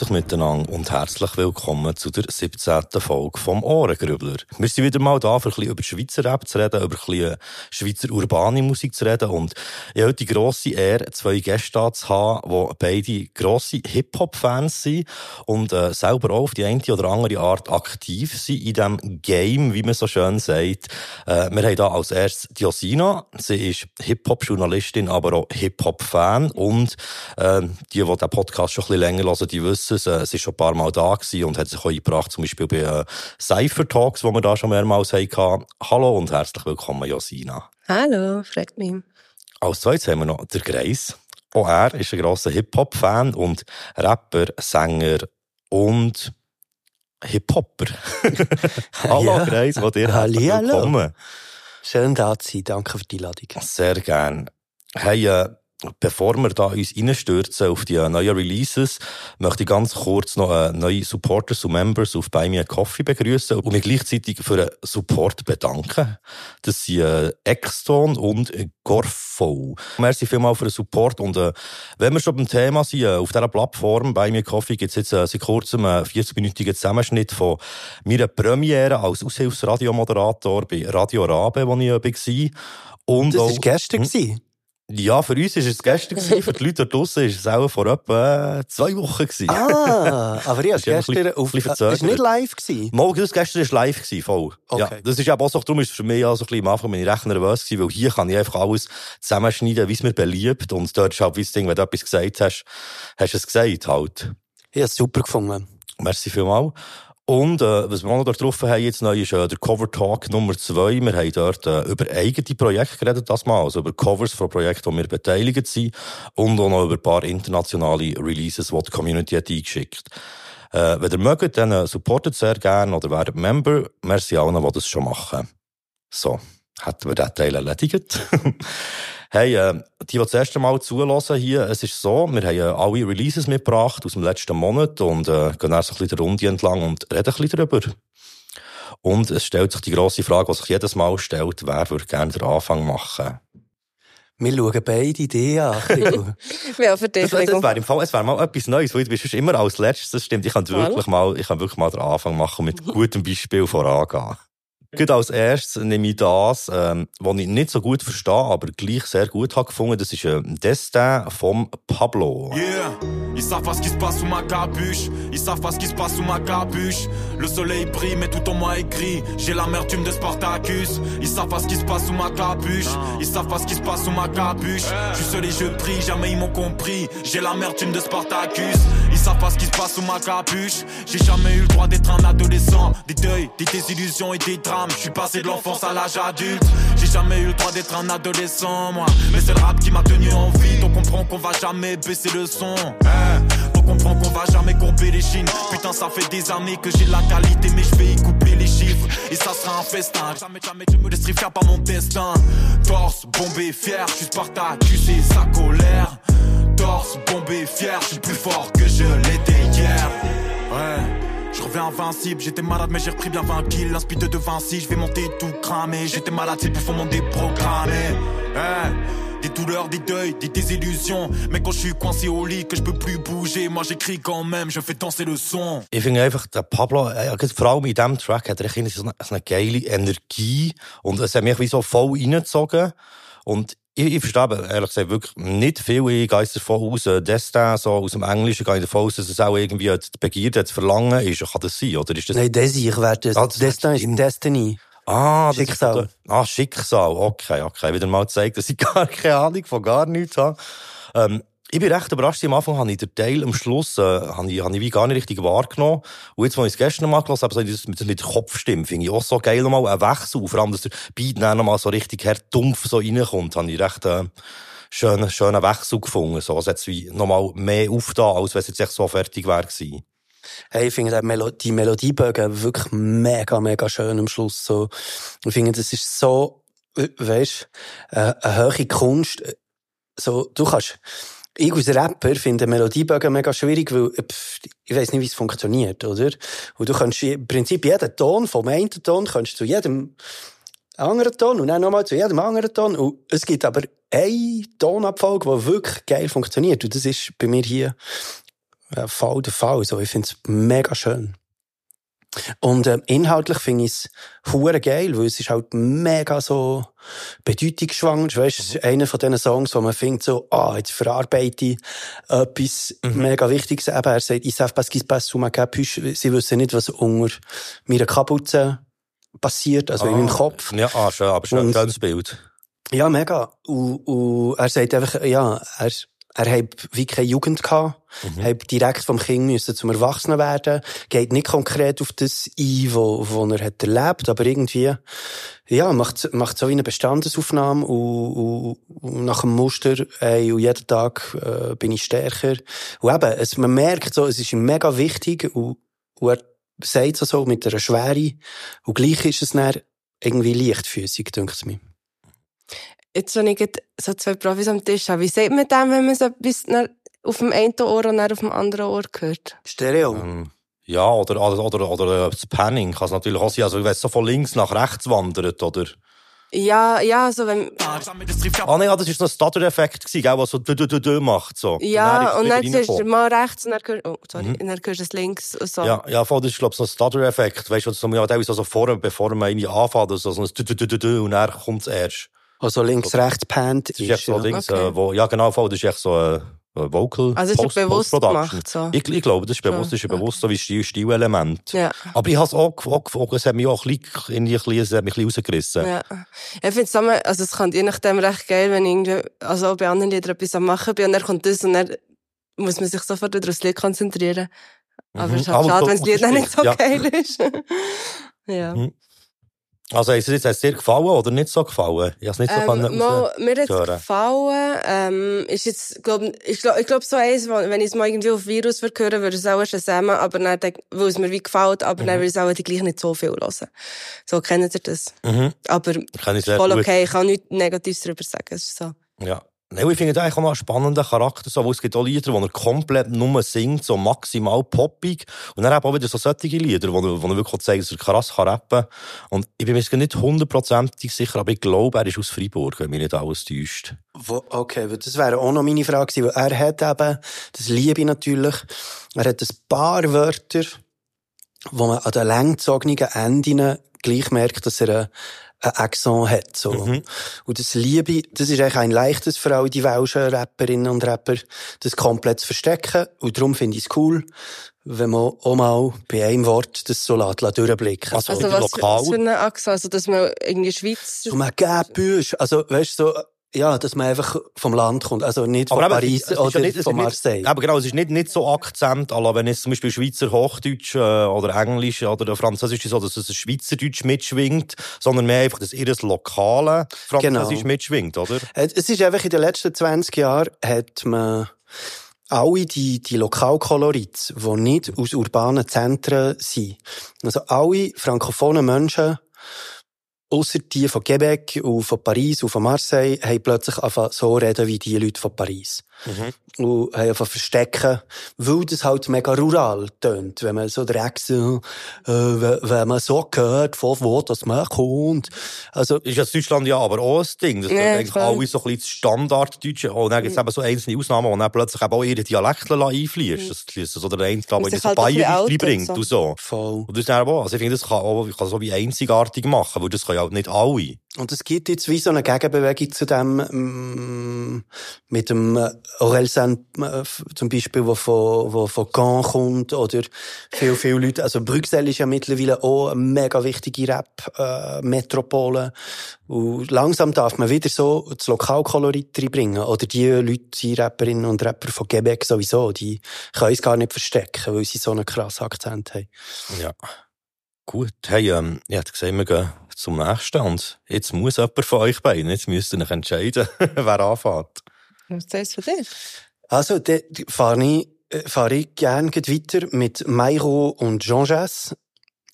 Euch miteinander und herzlich willkommen zu der 17. Folge vom Ohrengrübler. Wir sind wieder mal da, für ein bisschen über Schweizer Rap zu reden, über ein bisschen Schweizer urbane Musik zu reden und ich habe die grosse Ehre, zwei Gäste zu haben, die beide grosse Hip-Hop-Fans sind und äh, selber auch auf die eine oder andere Art aktiv sind in diesem Game, wie man so schön sagt. Äh, wir haben da als erstes Diosina. Sie ist Hip-Hop-Journalistin, aber auch Hip-Hop-Fan und äh, die, die den Podcast schon ein bisschen länger hören, die wissen es, äh, sie ist schon ein paar Mal da gewesen und hat sich auch eingebracht, zum Beispiel bei äh, Cypher Talks, wo wir da schon mehrmals hatten. Hallo und herzlich willkommen, Josina. Hallo, freut mich. Als zweites haben wir noch der Greis. Auch er ist ein grosser Hip-Hop-Fan und Rapper, Sänger und Hip-Hopper. hallo Ja. Greis, wo dir herzlich willkommen. Schön da zu sein. Danke für die Einladung. Sehr gern. Hey, äh, bevor wir da uns reinstürzen auf die äh, neuen Releases, möchte ich ganz kurz noch äh, neue Supporters und Members auf Me a Coffee begrüßen und mich gleichzeitig für den Support bedanken. Das sind äh, Exton und Gorfo. Merci vielmals für den Support und äh, wenn wir schon beim Thema sind, auf dieser Plattform Me a Coffee gibt es jetzt äh, seit kurzem einen 40-minütigen Zusammenschnitt von meiner Premiere als Aushilfsradiomoderator bei Radio Rabe, wo ich äh, war. Und Das war gestern. Hm? Ja, für uns war es gestern, für die Leute da draussen ist es auch vor etwa zwei Wochen. Gewesen. Ah, aber ich ja habe gestern auf... Das war nicht live. Gewesen. Mal, das gestern war live, gewesen, voll. Ja, Okay. das ist eben auch so, darum ist es für mich auch so ein bisschen am Anfang bin ich recht nervös gewesen, weil hier kann ich einfach alles zusammenschneiden, wie es mir beliebt. Und dort ist halt wie das Ding, wenn du etwas gesagt hast, hast du es gesagt halt. Ich habe es super gefunden. Merci vielmals. Und äh, was wir auch noch drauf haben jetzt neu ist äh, der Cover Talk Nummer zwei. Wir haben dort äh, über eigene Projekte geredet, das mal, also über Covers von Projekten, wo wir beteiligt sind und auch noch über ein paar internationale Releases, die die Community hat eingeschickt äh, Wenn ihr mögt, dann äh, supportet sehr gerne oder werdet Member. Merci allen, die das schon machen. So, hätten wir diesen Teil erledigt. Hey, äh, die, die das erste Mal zulassen hier, es ist so, wir haben äh, alle Releases mitgebracht aus dem letzten Monat und äh, gehen dann so ein bisschen der Runde entlang und reden ein bisschen darüber. Und es stellt sich die grosse Frage, die sich jedes Mal stellt, wer würde gerne den Anfang machen? Wir schauen beide die an. Ja, für dich. Das, das, das wäre im Fall, es wäre mal etwas Neues, weil du bist immer als letztes, das stimmt. Ich kann wirklich mal, ich kann wirklich mal den Anfang machen und mit gutem Beispiel vorangehen. Gut, als erstes nehme ich das, ähm, was ich nicht so gut verstehe, aber gleich sehr gut habe gefunden. Das ist ein Destin vom Pablo. Yeah, ils savent pas ce qui se passe sous ma capuche? Ils savent pas ce qui se passe sous ma capuche? Le soleil brille, mais tout en moi est gris. J'ai l'amertume de Spartacus. Ils savent pas ce qui se passe sous ma capuche? Ils savent pas ce qui se passe sous ma capuche? Je suis seul et je prie, jamais ils m'ont compris. J'ai l'amertume de Spartacus. Ils savent pas ce qui se passe sous ma capuche? J'ai jamais eu le droit d'être un adolescent. Des deuils, des désillusions et des drames. Je suis passé de l'enfance à l'âge adulte. J'ai jamais eu le droit d'être un adolescent, moi. Mais c'est le rap qui m'a tenu en vie. Donc comprends qu'on va jamais baisser le son. Eh, Donc comprends qu'on va jamais courber les chines. Putain, ça fait des années que j'ai la qualité, mais je vais y couper les chiffres. Et ça sera un festin. Jamais, jamais je me laisserai faire par mon destin. Torse, bombé, fier, je suis Spartacus et sa colère. Torse, bombé, fier, je suis plus fort que je l'étais hier. Ouais. Je reviens invincible, j'étais malade mais j'ai repris bien 20 kills. L'inspi de De Vinci, je vais monter tout cramé. J'étais malade, c'est pour mon déprogrammé Eh, Des douleurs, des deuils, des désillusions. Mais quand je suis coincé au lit, que je peux plus bouger Moi j'écris quand même, je fais danser le son. Ich finde einfach, der Pablo, gerade vor allem in diesem Track hat er eine, eine geile Energie und es hat mich wie so voll reingezogen. Und ich, ich verstehe ehrlich gesagt wirklich nicht viel. Ich gehe jetzt davon aus, äh, Destin, so aus dem Englischen, gehe ich davon aus, dass es auch irgendwie die Begierde, das Verlangen ist. Kann das sein, oder ist das... Nein, Desir wäre das. Ah, das Destin ist Destiny. Ah, Schicksal. Ist, ah, Schicksal. Okay, okay. Wieder mal gezeigt, dass ich gar keine Ahnung von gar nichts habe. Ähm, ich bin recht überrascht. Am Anfang habe ich den Teil am Schluss, äh, habe ich, habe ich wie gar nicht richtig wahrgenommen. Und jetzt, als ich es gestern mal gelesen habe, so das mit, das mit der Kopfstimme, finde ich auch so geil nochmal ein Wechsel. Vor allem, dass der Beat dann nochmal so richtig her dumpf so reinkommt, habe ich recht, äh, schönen, schönen Wechsel gefunden. So, es hat wie nochmal mehr aufgetan, als wenn es jetzt echt so fertig wäre. Hey, ich finde Melo die Melodiebögen wirklich mega, mega schön am Schluss. So. Ich finde, das ist so, we- weisst, äh, eine hohe Kunst. So, du kannst, ich als Rapper finde Melodiebögen mega schwierig, weil äh, pff, ich weiß nicht, wie es funktioniert, oder? Und du kannst im Prinzip jeden Ton vom einen Ton kannst zu jedem anderen Ton und dann nochmal zu jedem anderen Ton. Und es gibt aber eine Tonabfolge, die wirklich geil funktioniert. Und das ist bei mir hier ja, voll der Fall. So, ich finde es mega schön. Und ähm, inhaltlich finde ich es hure geil, weil es ist halt mega so bedeutungsschwanger. Weißt, es ist einer von diesen Songs, wo man findet so, ah, jetzt verarbeite ich etwas Mhm. mega Wichtiges. Eben, er sagt, ich sage, was gibt es capuche. Sie wissen nicht, was unter meiner Kapuze passiert, also in meinem Kopf. Ja, ah, schön, aber schön, schönes Bild. Ja, mega. Und, und er sagt einfach, ja, er, er hat wie keine Jugend gehabt, Mhm. hat direkt vom Kind müssen zum Erwachsenen werden, geht nicht konkret auf das ein, wo, wo er hat erlebt, aber irgendwie, ja, macht, macht so wie eine Bestandesaufnahme und, und, nach dem Muster, ey, und jeden Tag äh, bin ich stärker. Und eben, es, man merkt so, es ist ihm mega wichtig und, und er sagt es so mit einer Schwere und gleich ist es dann irgendwie leichtfüßig, denkt es mir. Jetzt, wenn ich so zwei Profis am Tisch habe, wie sagt man dem, wenn man so etwas dann auf dem einen Ohr und dann auf dem anderen Ohr hört? Stereo. Ähm, Ja, oder, oder, oder, oder äh, das Panning kann es natürlich auch sein. Also, wenn es so von links nach rechts wandert, oder? Ja, ja, so wenn, Ah, nein, ah, das war so ein Stutter-Effekt, was so dü macht, so. ja, und dann ist siehst es du wieder mal rechts und dann hörst, oh, sorry, Mhm. und dann hörst du es links und so. Ja, ja, voll, das ist, glaub ich, so ein Stutter-Effekt. Weißt du, so, ja, teilweise so vor, bevor man irgendwie anfängt, so, so ein dü, dü, dü, dü, und dann kommt es erst. Also links, rechts pannt Das ist echt so ja. Dings, Okay. äh, wo, ja, genau, voll, das ist echt so, äh, äh, Vocal. Also es ist Post- bewusst gemacht, so. Ich, ich glaube, das ist bewusst, das ist Okay. bewusst so wie Stil, Stilelement. Ja. Aber ich habe es auch, auch, auch, es hat mich auch ein bisschen, ein bisschen, es hat mich ein bisschen rausgerissen. Ja. Ich finde es immer, also es kann je nachdem recht geil, wenn ich irgendwie, also auch bei anderen Liedern etwas am machen bin und dann kommt das und dann muss man sich sofort wieder aufs Lied konzentrieren. Aber Mhm. es ist halt Aber schade, wenn das Lied dann nicht so ja. geil ist. ja. Mhm. Also, ist es jetzt dir gefallen oder nicht so gefallen? Ich habe nicht so Ähm, mal, mir hat es gefallen. Ähm, ist jetzt, glaub, ich glaube, ich glaub, so eins, wenn ich es mal irgendwie auf Virus würde hören, würde ich es auch schon zusammen, aber dann, weil es mir wie gefällt, aber Mhm. dann würde ich es auch gleich nicht so viel hören. So, kennt ihr das? Mhm. Aber voll gut. okay, ich kann nichts Negatives darüber sagen, es ist so. Ja. Nein, ich finde das eigentlich auch noch einen spannenden Charakter, so, wo es gibt auch Lieder, wo er komplett nur singt, so maximal poppig. Und dann eben auch wieder so solche Lieder, wo er, wo er wirklich zeigt, dass er krass kann rappen. Und ich bin mir nicht hundertprozentig sicher, aber ich glaube, er ist aus Freiburg, wenn mich nicht alles täuscht. Okay, weil das wäre auch noch meine Frage gewesen, weil er hat eben, das liebe ich natürlich, er hat ein paar Wörter, wo man an den langgezogenen Enden gleich merkt, dass er Accent hat, so. Mhm. Und das liebe das ist eigentlich ein leichtes für alle die welschen Rapperinnen und Rapper, das komplett zu verstecken. Und darum finde ich es cool, wenn man auch mal bei einem Wort das so lässt, lässt durchblicken. Also, Also was, für- lokal- was für eine Achse? Also, dass man irgendwie Schweiz... So man Gäbüsch, also, weißt du, so, ja, dass man einfach vom Land kommt, also nicht von eben, Paris es oder ja nicht- es von nicht- Marseille. Aber genau, es ist nicht, nicht so Akzent, la wenn jetzt zum Beispiel Schweizer Hochdeutsch äh, oder Englisch oder Französisch ist so, dass es Schweizerdeutsch mitschwingt, sondern mehr einfach, dass ihr das lokale Französisch Genau. mitschwingt, oder? Es ist einfach in den letzten 20 Jahren hat man alle die, die Lokalkolorits, die nicht aus urbanen Zentren sind. Also alle frankophonen Menschen, ausser die von Quebec und von Paris und von Marseille, haben plötzlich angefangen so reden wie die Leute von Paris. Und haben einfach verstecken, weil das halt mega rural tönt, wenn man so direkt so, äh, wenn man so hört, von wo das man kommt. Also, Ist ja in Deutschland ja aber auch ein Ding. Das Ja, eigentlich alle so ein bisschen das Standarddeutsche. Und dann gibt es eben so einzelne Ausnahmen, wo dann plötzlich eben auch ihre Dialekte einfließen. Das ist so der eine, glaube Und ich, so halt bisschen Bayerisch reinbringt und und so. voll. Und das ist dann auch, also ich finde, das kann auch, kann so wie einzigartig machen, weil das können ja auch nicht alle. Und es gibt jetzt wie so eine Gegenbewegung zu dem, mm, mit dem äh, Orelsan äh, f- zum Beispiel, wo von, wo von Caen kommt, oder viel, viele Leute, also Bruxelles ist ja mittlerweile auch eine mega wichtige Rap-Metropole. und langsam darf man wieder so das Lokalkolorit reinbringen. Oder die Leute, die Rapperinnen und Rapper von Quebec sowieso, die können es gar nicht verstecken, weil sie so einen krassen Akzent haben. Ja. Gut, hey, ähm, ich hätte gesehen, wir gehen zum nächsten und jetzt muss jemand von euch beiden, jetzt müsst ihr euch entscheiden, wer anfängt. Was ist das für dich? Also, dann fahre ich, äh, fahre ich gerne weiter mit Mairo und Jean Jass.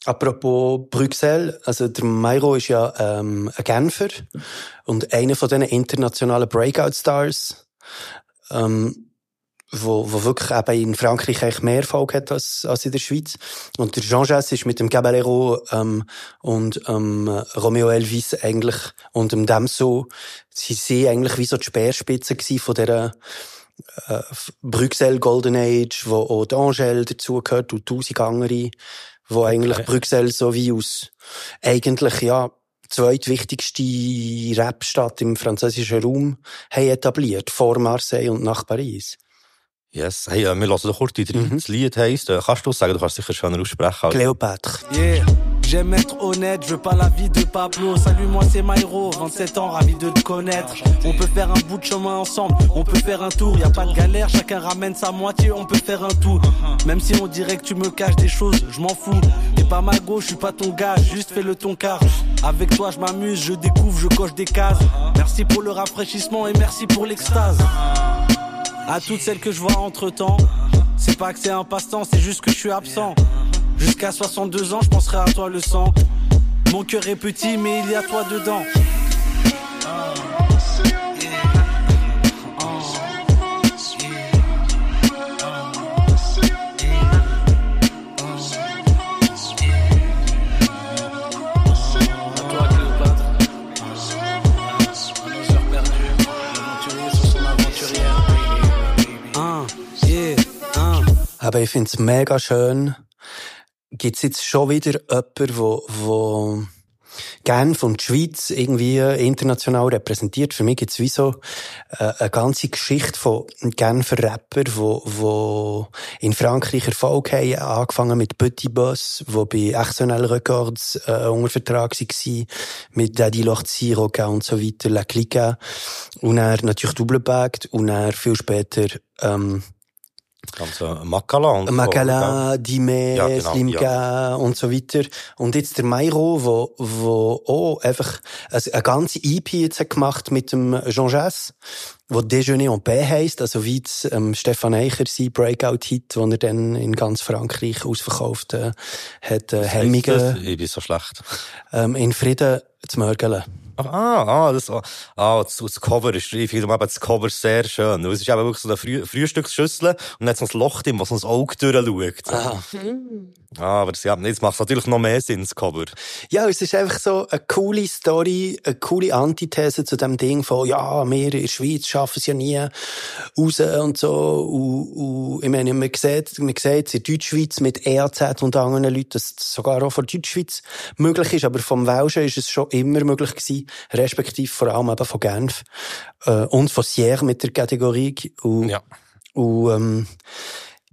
Apropos Bruxelles, also der Mairo ist ja ähm, ein Genfer und einer von diesen internationalen Breakout-Stars, ähm, wo, wo wirklich eben in Frankreich eigentlich mehr Erfolg hat als, als in der Schweiz. Und der Jean Jass ist mit dem Caballero ähm, und ähm, Romeo Elvis eigentlich und dem Damso, sie sind eigentlich wie so die Speerspitze gewesen von dieser äh, Bruxelles Golden Age, wo auch Angèle dazugehört und tausend andere, wo eigentlich Okay. Bruxelles so wie aus eigentlich, ja, zweitwichtigste Rapstadt im französischen Raum haben etabliert, vor Marseille und nach Paris. Yes. Hey, äh, wir hören doch kurz die drei. Mhm. Das Lied heisst, äh, kannst du es sagen, du kannst es sicher schöner aussprechen. als- Cléopâtre. Yeah. J'aime être honnête, je veux pas la vie de Pablo. Salut, moi c'est Myro, 27 ans, ravi de te connaître. On peut faire un bout de chemin ensemble, on peut faire un tour, y a pas de galère, chacun ramène sa moitié, on peut faire un tout. Même si on dirait que tu me caches des choses, je m'en fous. T'es pas ma gauche, je suis pas ton gars, juste fais le ton car. Avec toi je m'amuse, je découvre, je coche des cases. Merci pour le rafraîchissement et merci pour l'extase. À toutes celles que je vois entre temps, c'est pas que c'est un passe-temps, c'est juste que je suis absent. Jusqu'à 62 ans, je penserai à toi le sang. Mon cœur est petit, mais il y a toi dedans. Yeah, un. Aber ich find's mega schön. Gibt's jetzt schon wieder jemanden, wo, wo Genf und die Schweiz irgendwie international repräsentiert? Für mich gibt's wie so äh, eine ganze Geschichte von Genfer Rapper, wo, wo in Frankreich Erfolg haben, angefangen mit Petit Boss, wo bei Exceptionnel Records äh, unter Vertrag war, mit Daddy Lochzi, Roca und so weiter, La Clica, und er natürlich Double Bagged, und er viel später ähm, Ganz äh, Makala? Makala, Dime, Ja, genau, Slimka und so weiter. Und jetzt der Mairo, wo, wo auch einfach also eine ganze EP jetzt hat gemacht mit dem Jean Jass, wo Déjeuner en Paix heisst, also wie das, ähm, Stefan Eicher sein Breakout-Hit, den er dann in ganz Frankreich ausverkauft äh, hat, äh, das? Hemmungen Ich bin so schlecht. ähm, in Frieden zu mörgeln. Ah, ah, das, ah, das, das Cover ist, ich finde eben das Cover sehr schön. Es ist eben wirklich so eine Früh Frühstücksschüssel und dann hat so ein Loch drin, was so ein Auge durchschaut. Aha. Ah, aber das, ja, jetzt macht es natürlich noch mehr Sinn, das Cover. Ja, es ist einfach so eine coole Story, eine coole Antithese zu dem Ding von, ja, wir in der Schweiz schaffen es ja nie raus und so. Und, und ich meine, man sieht, man sieht in der Deutschschweiz mit EAZ und anderen Leuten, dass es sogar auch von Deutschschweiz möglich ist, aber vom Welschen ist es schon immer möglich gewesen, respektive vor allem eben von Genf äh, und von Sierre mit der Kategorie. Und, Ja. und ähm,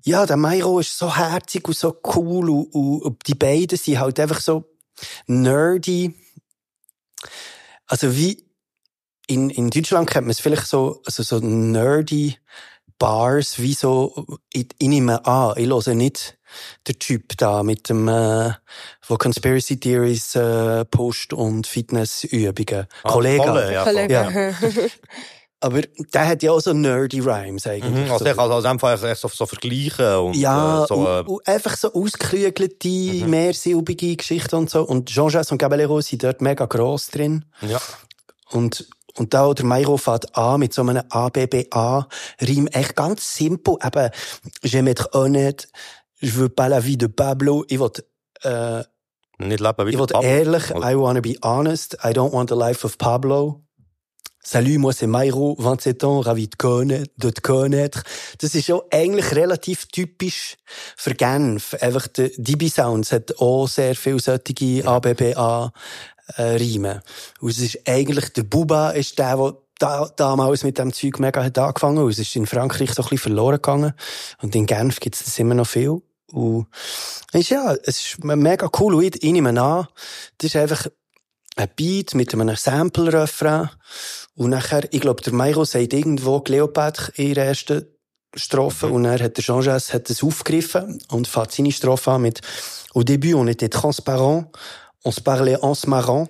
ja, der Mairo ist so herzig und so cool und, und, und die beiden sind halt einfach so nerdy. Also wie in, in Deutschland kennt man es vielleicht so, also so nerdy Bars, wie so, ich, ich nehme an, ich höre nicht der Typ da mit dem, äh, wo Conspiracy Theories äh, Post und Fitnessübungen. Ah, Kollege. Kolle, ja, Kollege. Aber der hat ja auch so nerdy Rhymes eigentlich. Mhm, also so. der kann also einfach echt so, so vergleichen und Ja, äh, so, äh, und, und einfach so ausgeklügelte, mehrsilbige Geschichten und so. Und Jean-Jacques und Caballero sind dort mega gross drin. ja. Und, und da der Mairo fährt an mit so einem ABBA-Reim. Echt ganz simpel. Eben, je m'être honnête, je veux pas la vie de Pablo. Leben wie ich will der Papa. ehrlich, Oder- I wanna be honest. I don't want the life of Pablo. Salut, moi c'est Mairo, 27 ans, ravi de, connaître, de te connaître. Das ist auch eigentlich relativ typisch für Genf. Einfach der DB Sounds hat auch sehr viel solche ABBA äh, Reime. Und es ist eigentlich, der Buba ist der, der da, damals mit dem Zeug mega hat angefangen. Und es ist in Frankreich so ein bisschen verloren gegangen. Und in Genf gibt es das immer noch viel. Und es ist ja, es ist mega cool. Und ich, nehme an, das ist einfach ein Beat mit einem Sample-Refrain. Und nachher, ich glaube, der Mairo sagt irgendwo Cleopatra in der ersten Strophe. Und dann hat der Jean-Jacques hat das aufgegriffen und fährt seine Strophe an mit Au début, on était transparent, on se parlait en se marrant.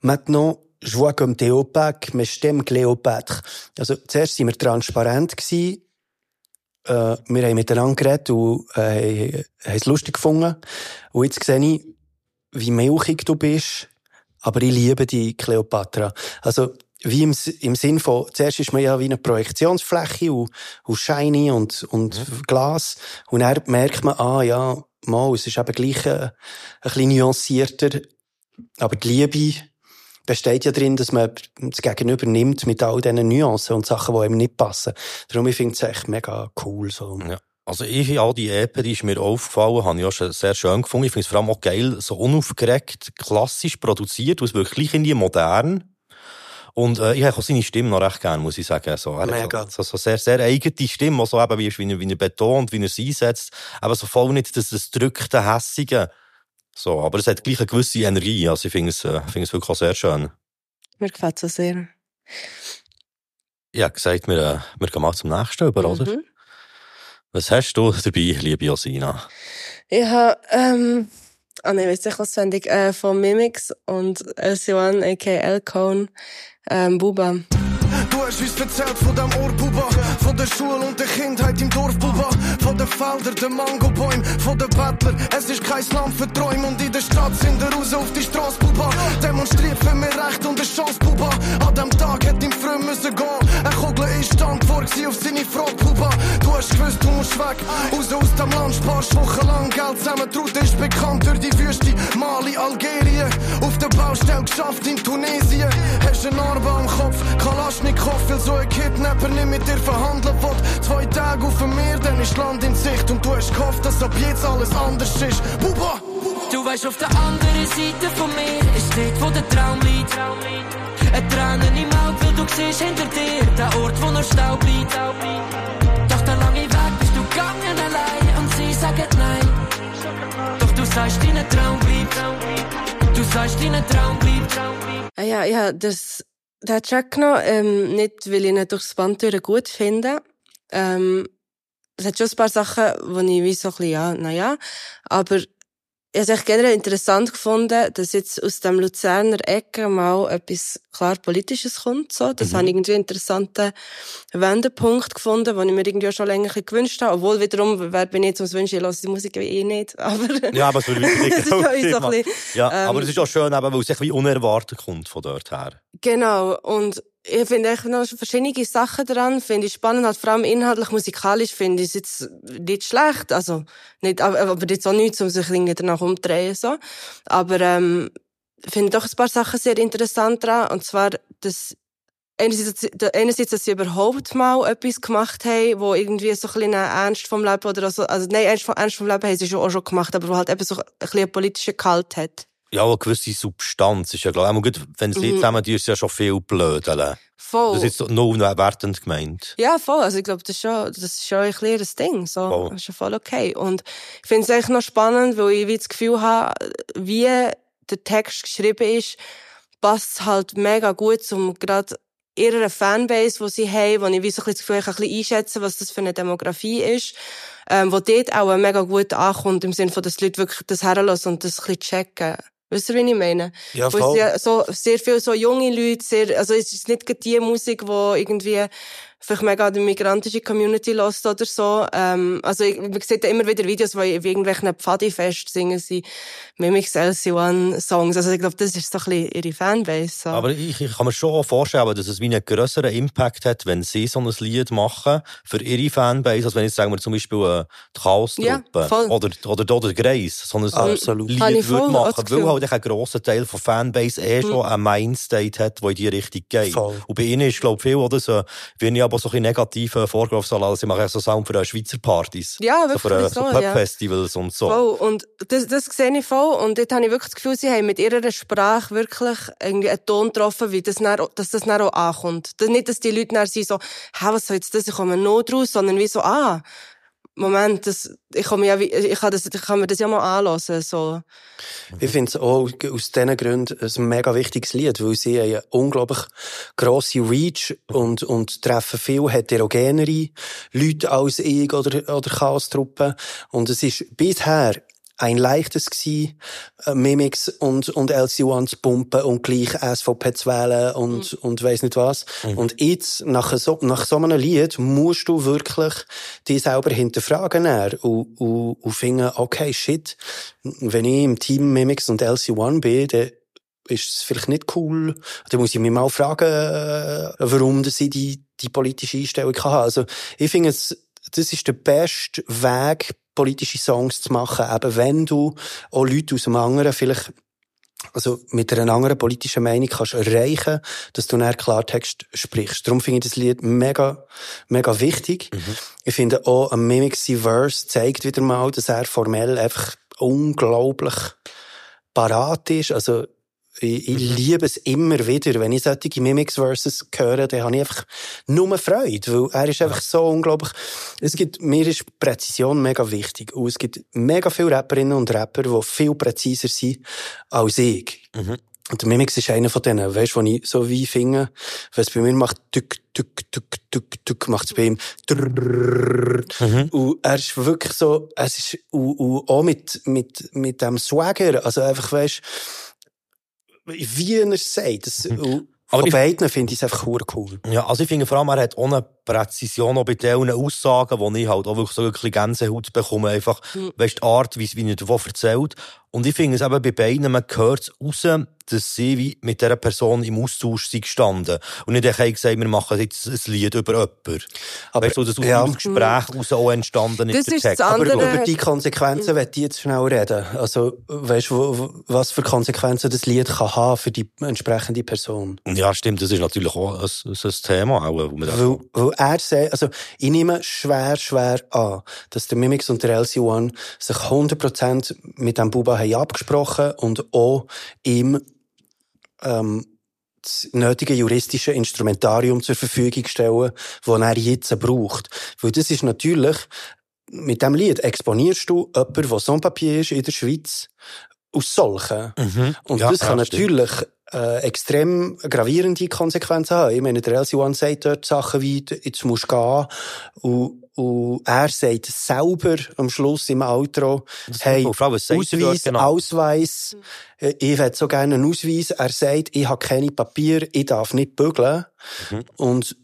Maintenant, je vois comme t'es opaque, mais je t'aime Cléopâtre. Also, zuerst sind wir transparent gewesen. Äh, wir haben miteinander geredet und äh, haben es lustig gefunden. Und jetzt sehe ich, wie milchig du bist, aber ich liebe die Cleopatra. Also, wie im, im Sinn von, zuerst ist man ja wie eine Projektionsfläche und, und shiny und, und Glas. Und dann merkt man, ah, ja, mal, es ist eben gleich äh, ein bisschen nuancierter. Aber die Liebe besteht ja drin, dass man das Gegenüber nimmt mit all diesen Nuancen und Sachen, die einem nicht passen. Darum, ich finde es echt mega cool, so. Ja. Also ich, all die EP, die ist mir aufgefallen, habe ich auch schon sehr schön gefunden. Ich finde es vor allem auch geil, so unaufgeregt, klassisch produziert, aus wirklich in die modern. Und äh, ich habe auch seine Stimme noch recht gerne, muss ich sagen. So, er Mega. so, so sehr, sehr eigene Stimme, so eben, wie, wie, er, wie er betont, wie er sie einsetzt. Aber so voll nicht das, das drückte, hässige. So, aber es hat gleich eine gewisse Energie. Also ich finde es, äh, finde es wirklich auch sehr schön. Mir gefällt es so sehr. Ich habe gesagt, wir, äh, wir gehen mal zum nächsten über, oder? Mhm. Was hast du dabei, liebe Josina? Ich habe, ähm, ah nein, weiss nicht, was Sendung, äh, von Mimics und LC1, aka L-Cone, ähm, Buba. Du hast uns erzählt von dem Ohrbuba, von der Schule und der Kindheit im Dorf, Buba, von den Feldern, den Mangobäumen, von den Bettlern. Es ist kein Land für Träume und in der Stadt sind wir raus auf die Straße, Buba. Demonstriert für mehr Recht und eine Chance, Buba. An dem Tag hätte ihm früh müssen gehen. Ein Kugel ist Antwort gewesen auf seine Frage, Buba. Du hast gewusst, du musst weg, raus aus dem Land, sparst wochenlang Geld zusammen. Trud ist bekannt durch die Wüste, Mali, Algerien. Auf der Baustelle geschafft in Tunesien. Hast eine Narbe am Kopf, Kalaschnikow, weil so ein Kidnapper nicht mit dir verhandeln will. Zwei Tage auf dem Meer, dann ist Land in Sicht und du hast gehofft, dass ab jetzt alles anders ist. Buba! Du weißt, auf der anderen Seite von mir ist dort, wo der Traum liegt. Ein Tränen im Auge, weil du siehst hinter dir den Ort, wo noch Staub liegt. Doch der lange Weg bist du gegangen allein und sie sagen nein. Doch du sagst, dein Traum bleibt. Du sagst, dein Traum bleibt. Ah ja, ja, das, der Track genommen, ähm, nicht, weil ich ihn durchs Band durch gut finde. Ähm, es hat schon ein paar Sachen, wo ich wie so ein bisschen, ja, naja, aber ich habe es generell interessant gefunden, dass jetzt aus dem Luzerner Ecke mal etwas klar Politisches kommt. So. Das Mhm. habe ich irgendwie einen interessanten Wendepunkt gefunden, den ich mir irgendwie auch schon länger gewünscht habe. Obwohl wiederum, wer bin ich jetzt, was wünsche ich, höre die Musik wie eh nicht. Aber Ja, aber es würde genau ja so ein bisschen, Ja, ähm, aber es ist auch schön, eben, weil es echt wie unerwartet kommt von dort her. Genau, und ich finde echt noch verschiedene Sachen dran, finde ich spannend, halt vor allem inhaltlich, musikalisch finde ich es jetzt nicht schlecht, also nicht, aber jetzt auch nichts, um sich irgendwie danach umzudrehen, so. Aber, ähm, finde doch ein paar Sachen sehr interessant dran, und zwar, dass einerseits, einerseits, dass sie überhaupt mal etwas gemacht haben, wo irgendwie so ein bisschen Ernst vom Leben oder so, also nein, Ernst vom, Ernst vom Leben haben sie schon auch schon gemacht, aber wo halt eben so ein bisschen einen politischen Gehalt hat. Ja, eine gewisse Substanz ist ja klar. Aber gut, wenn es Mhm. zusammen ist, ist ja schon viel blödeln. Voll. Das ist jetzt noch wertend gemeint. Ja, voll. Also ich glaube, das ist schon, das ist schon ein kleines Ding. So, Voll. das ist schon voll okay. Und ich finde es eigentlich noch spannend, weil ich wie das Gefühl habe, wie der Text geschrieben ist, passt halt mega gut zum gerade ihrer Fanbase, die sie haben, wo ich wie so ein bisschen das Gefühl ich kann ein bisschen einschätzen, was das für eine Demografie ist, ähm, wo dort auch mega gut ankommt, im Sinne von, dass die Leute wirklich das herlassen und das ein bisschen checken. Wisst ihr, wie ich meine? Ja, Wo es voll. ja so, sehr viele so junge Leute, sehr, also es ist nicht die Musik, die irgendwie vielleicht mega die migrantische Community lost oder so. Ähm, also ich, man sieht ja immer wieder Videos, wo in irgendwelchen Pfadifest singen sie Mimics LC1 Songs. Also ich glaube, das ist so ein bisschen ihre Fanbase. So. Aber ich, ich kann mir schon vorstellen, dass es wie einen grösseren Impact hat, wenn sie so ein Lied machen für ihre Fanbase, als wenn jetzt sagen wir zum Beispiel äh, die Chaos-Truppe Ja, voll. oder, oder, oder Grace so ein Absolut. Lied ich voll würde machen, weil halt ein grosser Teil von Fanbase eh schon einen Mindstate hat, der in die Richtung geht. Voll. Und bei ihnen ist, glaube ich, viel, oder so, wenn ich aber so ein negativen Vorwurf soll, also sie machen so Sound für Schweizer Partys. Ja, so für wirklich äh, so so, ja. Pub-Festivals und so. Voll. Und das, das sehe ich voll. Und dort habe ich wirklich das Gefühl, sie haben mit ihrer Sprache wirklich irgendwie einen Ton getroffen, wie das dann, auch- dass das dann auch ankommt. Nicht, dass die Leute dann sind so, hä, was soll jetzt das, ich komme noch draus, sondern wie so, ah, Moment, das, ich komme ja, wie- ich kann das, ich kann mir das ja mal anhören, so. Ich finde es auch aus diesen Gründen ein mega wichtiges Lied, weil sie eine unglaublich grosse Reach und, und treffen viel heterogenere Leute als ich oder, oder Chaos-Truppen. Und es ist bisher ein leichtes gsi, äh, Mimics und, und LC1 zu pumpen und gleich SVP zu wählen und, und weiss nicht was. Und jetzt, nach so, nach so einem Lied, musst du wirklich dich selber hinterfragen und, und, und finden, okay, shit, wenn ich im Team Mimics und LC1 bin, dann ist es vielleicht nicht cool. Dann muss ich mich mal fragen, äh, warum dass ich die, die politische Einstellung habe. Also, ich finde es, das ist der beste Weg, politische Songs zu machen, eben wenn du auch Leute aus dem anderen vielleicht also mit einer anderen politischen Meinung kannst erreichen, dass du einen Klartext sprichst. Darum finde ich das Lied mega, mega wichtig. Mhm. Ich finde auch, ein Mimicsy Verse zeigt wieder mal, dass er formell einfach unglaublich parat ist. Also, ich, ich Mhm. liebe es immer wieder, wenn ich solche Mimics Verses höre, dann habe ich einfach nur Freude, weil er ist einfach so unglaublich, es gibt, mir ist Präzision mega wichtig und es gibt mega viele Rapperinnen und Rapper, die viel präziser sind als ich. Mhm. Und der Mimix ist einer von denen, weißt du, wo ich so wie finde, es bei mir macht, tück, tück, tück, tück, tück, macht es bei ihm, drrrr. Mhm. Und er ist wirklich so, es ist, und, und auch mit, mit, mit dem Swagger, also einfach, weißt wie er sagt, das, Mhm. Aber von beiden finde ich es einfach cool. Ja, also ich finde vor allem, er hat eine Präzision auch bei diesen Aussagen, wo ich halt auch wirklich so ein bisschen Gänsehaut bekomme. Einfach, weißt die Art, wie, wie er davon erzählt. Und ich finde es eben bei beiden, man hört es raus, dass sie wie mit dieser Person im Austausch sind gestanden. Und nicht einfach gesagt, wir machen jetzt ein Lied über jemanden. Aber, weißt du, dass aus ja. dem Gespräch raus auch entstanden ist Das der ist Text. das Aber über die Konsequenzen möchte ich jetzt schnell reden. Also, weißt du, was für Konsequenzen das Lied kann haben für die entsprechende Person? Ja, stimmt, das ist natürlich auch ein, ein, ein Thema. Auch, wo man weil er sagt, also, ich nehme schwer, schwer an, dass der Mimix und der LC1 sich 100% mit dem Buba haben abgesprochen und auch ihm, ähm, das nötige juristische Instrumentarium zur Verfügung stellen, das er jetzt braucht. Weil das ist natürlich, mit dem Lied exponierst du jemanden, der Sans-Papier ist in der Schweiz, aus solchen. Mhm. Und Ja, das kann ja, stimmt. Äh, extrem gravierende Konsequenzen haben. Ich meine, der LC1 sagt dort Sachen wie, jetzt musst du gehen. Und, und er sagt selber am Schluss im Outro, hey, dort Ausweis, genau? Ausweis, äh, ich hätte so gerne einen Ausweis. Er sagt, ich habe keine Papier, ich darf nicht bügeln. Mhm. Und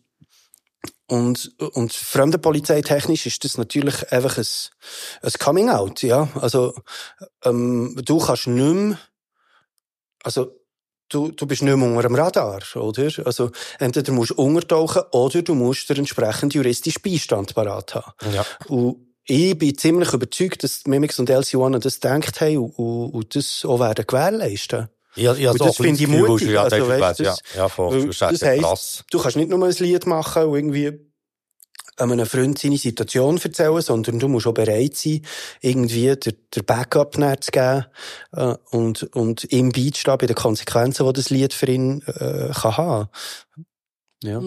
und, und fremdenpolizeitechnisch ist das natürlich einfach ein, ein Coming-out, ja. Also, ähm, du kannst nicht mehr, also, du, du bist nicht mehr unter dem Radar, oder? Also, entweder musst du untertauchen oder du musst den entsprechenden juristischen Beistand parat haben. Ja. Und ich bin ziemlich überzeugt, dass Mimix und LC1 das gedacht haben und, und, und das auch werden gewährleisten. Ja, ja, Und das finde ich mutig. Ja, Also, weißt, ja, das- ja, voll. Weil Das das heisst, krass. du kannst nicht nur ein Lied machen und irgendwie einem Freund seine Situation erzählen, sondern du musst auch bereit sein, irgendwie der, der Backup zu geben äh, und, und ihm beizustehen bei den Konsequenzen, die das Lied für ihn äh, kann haben. Ja.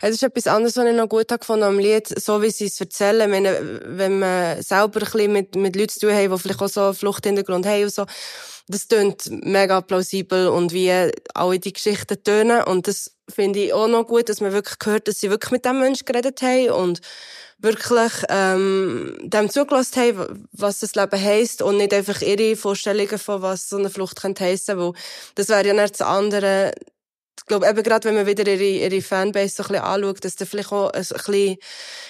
Es ist etwas anderes, was ich noch gut gefunden am Lied, so wie sie es erzählen. Meine, wenn man selber ein bisschen mit, mit Leuten zu tun hat, die vielleicht auch so einen Fluchthintergrund haben und so, das tönt mega plausibel und wie alle die Geschichten tönen. Und das finde ich auch noch gut, dass man wirklich hört, dass sie wirklich mit dem Menschen geredet haben und wirklich ähm, dem zugelassen haben, was das Leben heisst und nicht einfach ihre Vorstellungen von was so eine Flucht könnte heissen, weil das wäre ja nicht das andere, ich glaube, eben gerade wenn man wieder ihre, ihre Fanbase so ein bisschen anschaut, dass da vielleicht auch ein bisschen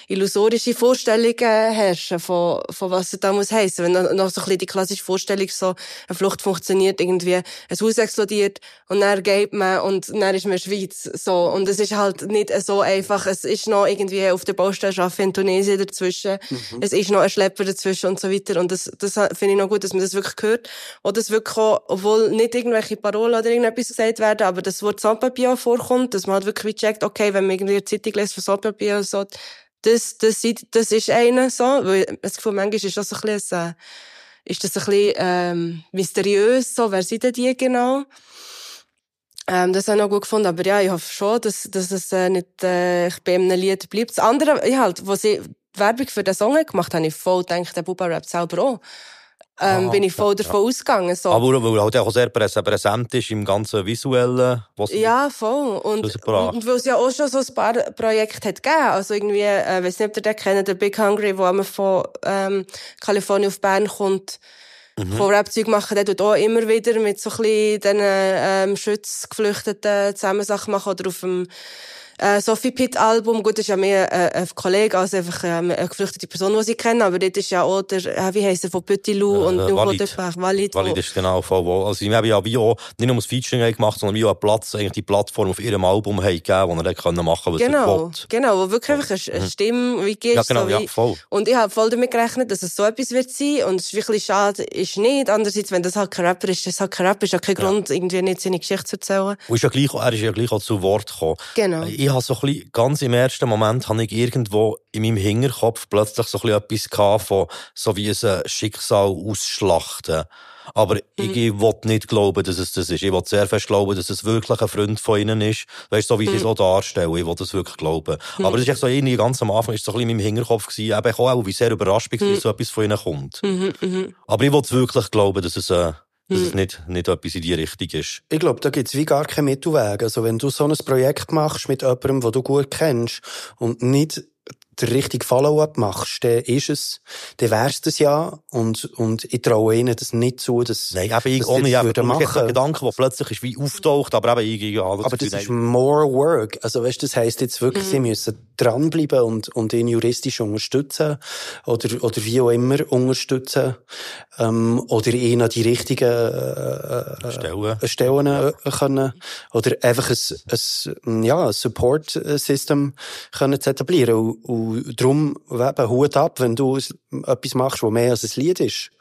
illusorische Vorstellungen herrschen von, von was es da muss heissen. Wenn noch, noch so ein bisschen die klassische Vorstellung so, eine Flucht funktioniert, irgendwie, ein Haus explodiert und dann geht man und dann ist man in der Schweiz. So. Und es ist halt nicht so einfach. Es ist noch irgendwie auf der Baustelle arbeiten in Tunesien dazwischen. Es ist noch ein Schlepper dazwischen und so weiter. Und das, das finde ich noch gut, dass man das wirklich hört. Oder das wirklich auch, obwohl nicht irgendwelche Parolen oder irgendetwas gesagt werden, aber das Wort Sans-Papier auch vorkommt, dass man halt wirklich checkt, okay, wenn man irgendwie eine Zeitung liest von Sans-Papier und so, das, das, ist- das ist einer so, weil das Gefühl, manchmal ist das ein bisschen, ist das ein bisschen, ähm, mysteriös, so, wer sind denn die genau? Ähm, das habe ich noch gut gefunden, aber ja, ich hoffe schon, dass, dass es äh, nicht äh, bei einem Lied bleibt. Das andere, ja, halt, sie die Werbung für den Song gemacht habe ich voll gedacht, der Bubba rappt selber auch. Ähm, Ah, bin ich voll ja, davon ausgegangen. So. Aber weil er halt auch sehr präs- präsent ist im ganzen Visuellen. Was Ja, voll. Und, und, und weil es ja auch schon so ein paar Projekte hat gegeben. Also irgendwie, äh, weiss nicht, ob ihr den kennt, der Big Hungry, wo immer von ähm, Kalifornien auf Bern kommt, Mhm. von Rap-Zeug machen, der tut auch immer wieder mit so ein bisschen diesen ähm, Schutzgeflüchteten zusammen Sachen machen oder auf dem äh, Sophie Pitt Album, gut, das ist ja mehr äh, ein Kollege als einfach äh, eine geflüchtete Person, die sie kennen, aber dort ist ja auch der, äh, wie heisst er, von Petit Lou Äh, und äh. Depart, Walid. wo- Walid ist genau voll wohl. Also, wir haben ja wie auch nicht nur das Featuring gemacht, sondern wie auch Platz, eigentlich die Plattform auf ihrem Album haben gegeben, wo er dann können machen was er Genau, will. genau, wo wirklich einfach eine, eine Stimme, wie geht Ja, genau, so ja, voll. Und ich habe voll damit gerechnet, dass es so etwas wird sein. Und es ist wirklich schade, ist nicht. Andererseits, wenn das halt kein Rapper ist, das halt kein Rapper, ist ja kein Grund, irgendwie nicht seine Geschichte zu erzählen. Und ist ja gleich, er ist ja gleich auch zu Wort gekommen. Genau. Ich habe so ein bisschen, ganz im ersten Moment, habe ich irgendwo in meinem Hinterkopf plötzlich so ein bisschen etwas von, so wie ein Schicksal ausschlachten. Aber ich will nicht glauben, dass es das ist. Ich will sehr fest glauben, dass es wirklich ein Freund von ihnen ist. Weißt du, so wie sie es auch darstellen. Ich will das wirklich glauben. Aber das ist so irgendwie ganz am Anfang, ist so ein bisschen in meinem Hinterkopf gewesen. Eben, ich auch, wie sehr überrascht bin, wie so etwas von ihnen kommt. Aber ich will wirklich glauben, dass es, äh, dass es nicht, nicht etwas in die Richtung ist. Ich glaube, da gibt's wie gar keinen Mittelweg. Also wenn du so ein Projekt machst mit jemandem, den du gut kennst und nicht der richtige Follow-up machst, dann ist es, dann wär's das ja. Und, und ich traue ihnen das nicht zu, dass, Nein, eben, ich dass nicht. das einen machen. Gedanken, der plötzlich ist wie auftaucht, aber eben, ich, ich, alles Aber das ist more work. Also, weißt, das heisst jetzt wirklich, sie müssen dranbleiben und, und ihn juristisch unterstützen. Oder, oder wie auch immer unterstützen. Ähm, oder ihn an die richtigen, äh, äh, Stellen. äh, Stellen äh, können. Oder einfach ein, ein, ja, ein Support-System können zu etablieren. Und, und darum, eben, Hut ab, wenn du etwas machst, was mehr als ein Lied ist.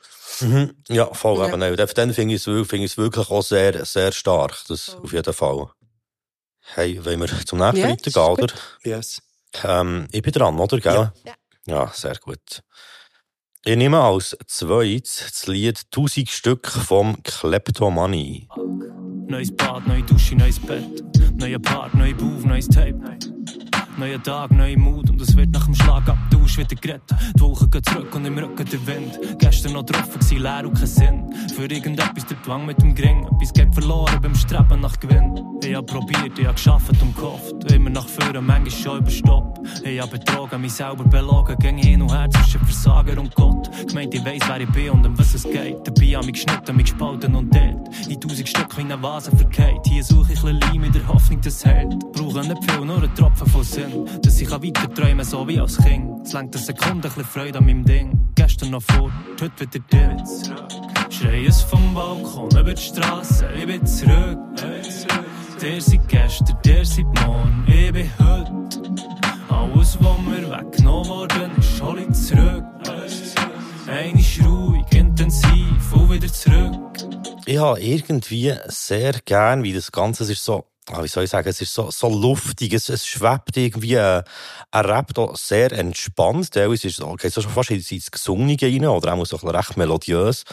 Mhm. Ja, voll Ja. eben. Nein. Und Dann finde ich es wirklich, finde ich es wirklich auch sehr, sehr stark. Das auf jeden Fall. Hey, wollen wir zum nächsten Ja, weitergehen, oder? Yes. Ähm, ich bin dran, oder? Gell? Ja. Ja. Ja, sehr gut. Ich nehme als zweites das Lied 1000 Stück vom Kleptomanie. Neues Bad, neue Dusche, neues Bett. Neuer Part, neue Move, neues Tape. Neuer Tag, neuer Mut und es wird nach dem Schlagabtausch wieder gerettet. Die Woche geht zurück und im Rücken der Wind. Gestern noch getroffen, gsi leer und kein Sinn. Für irgendetwas der Zwang mit dem Gring. Etwas geht verloren beim Streben nach Gewinn. Ich hab probiert, ich hab geschafft und gehofft. Immer nach vorne, manchmal schon über Stopp. Ich hab betrogen, mich selber belogen. Ging hin und her zwischen Versager und Gott. Gemeint, ich weiss, wer ich bin und um was es geht. Dabei hab mich geschnitten, mich gespalten und dort. In tausend Stück wie eine Vase verkehrt. Hier suche ich Leim in der Hoffnung, dass es hält. Brauche nicht viel, nur einen Tropfen von Sinn. Dass ich weiter träumen so wie als Kind. Es lenkt eine Sekunde, ein Freude an meinem Ding. Gestern noch vor, heute wieder dir. Schrei es vom Balkon über die Straße, ich bin zurück. Der seid gestern, der seid morgen, ich bin heute. Alles, was mir weggenommen worden ist, hol ich zurück. Eine ist ruhig, intensiv und wieder zurück. Ich habe irgendwie sehr gern, wie das Ganze ist so, ah, wie soll ich sagen, es ist so, so luftig, es, es schwebt irgendwie, äh, er rappt sehr entspannt, teilweise ist es okay, so fast ins ins Gesungene rein, oder auch so recht melodiös.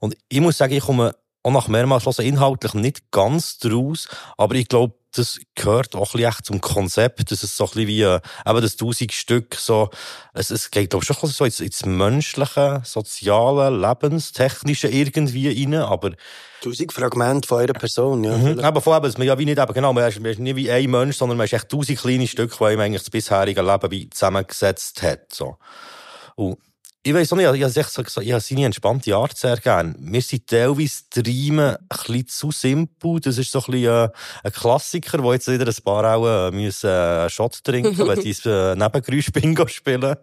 Und ich muss sagen, ich komme auch nach mehrmals hören, inhaltlich nicht ganz draus, aber ich glaube, das gehört auch ein bisschen zum Konzept, dass es so ein bisschen wie, äh, eben das tausend Stück so, es, es geht, glaube ich, schon so ins, ins menschliche, soziale, lebenstechnische irgendwie rein, aber Tausend Fragmente von einer Person, ja. Mhm. Eben von eben, dass man ja wie nicht eben, genau, man ist, man ist nicht wie ein Mensch, sondern man ist echt tausend kleine Stücke, die ihm eigentlich das bisherige Leben wie zusammengesetzt hat, so. Und ich weiss auch nicht, ich habe gesagt, ich habe seine entspannte Art sehr gern. Wir sind teilweise die Reimen ein bisschen zu simpel. Das ist so ein bisschen äh, ein Klassiker, wo jetzt wieder ein paar auch äh, müssen, äh, Shot trinken, wenn sie äh, Nebengeräusch-Bingo spielen.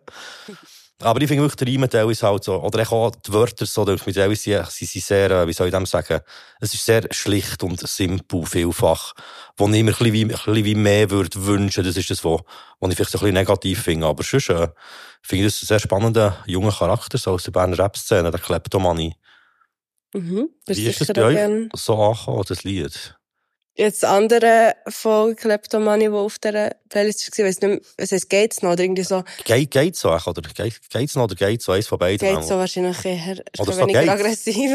Aber ich finde wirklich die Reime teilweise halt so, oder auch die Wörter so, durch mit teilweise, sie, sie sind sehr, äh, wie soll ich dem sagen, es ist sehr schlicht und simpel vielfach, wo ich mir ein bisschen wie, ein bisschen wie mehr würde wünschen, das ist das, wo ich vielleicht so ein bisschen negativ finde, aber sonst, äh, finde ich das einen sehr spannenden, jungen Charakter, so aus der Berner Rap-Szene, der Kleptomanie. Mhm. Wie ist das bei euch gern. so angekommen, das Lied? Jetzt das andere von Kleptomanie, die auf dieser Playlist war, weiss nicht mehr, es heisst Gates noch, oder irgendwie so. Geht, geht's so, oder? Geht, geht's noch, oder geht's so, eins von beiden? Gates so wahrscheinlich eher, ist Oder so weniger geht's. aggressiv.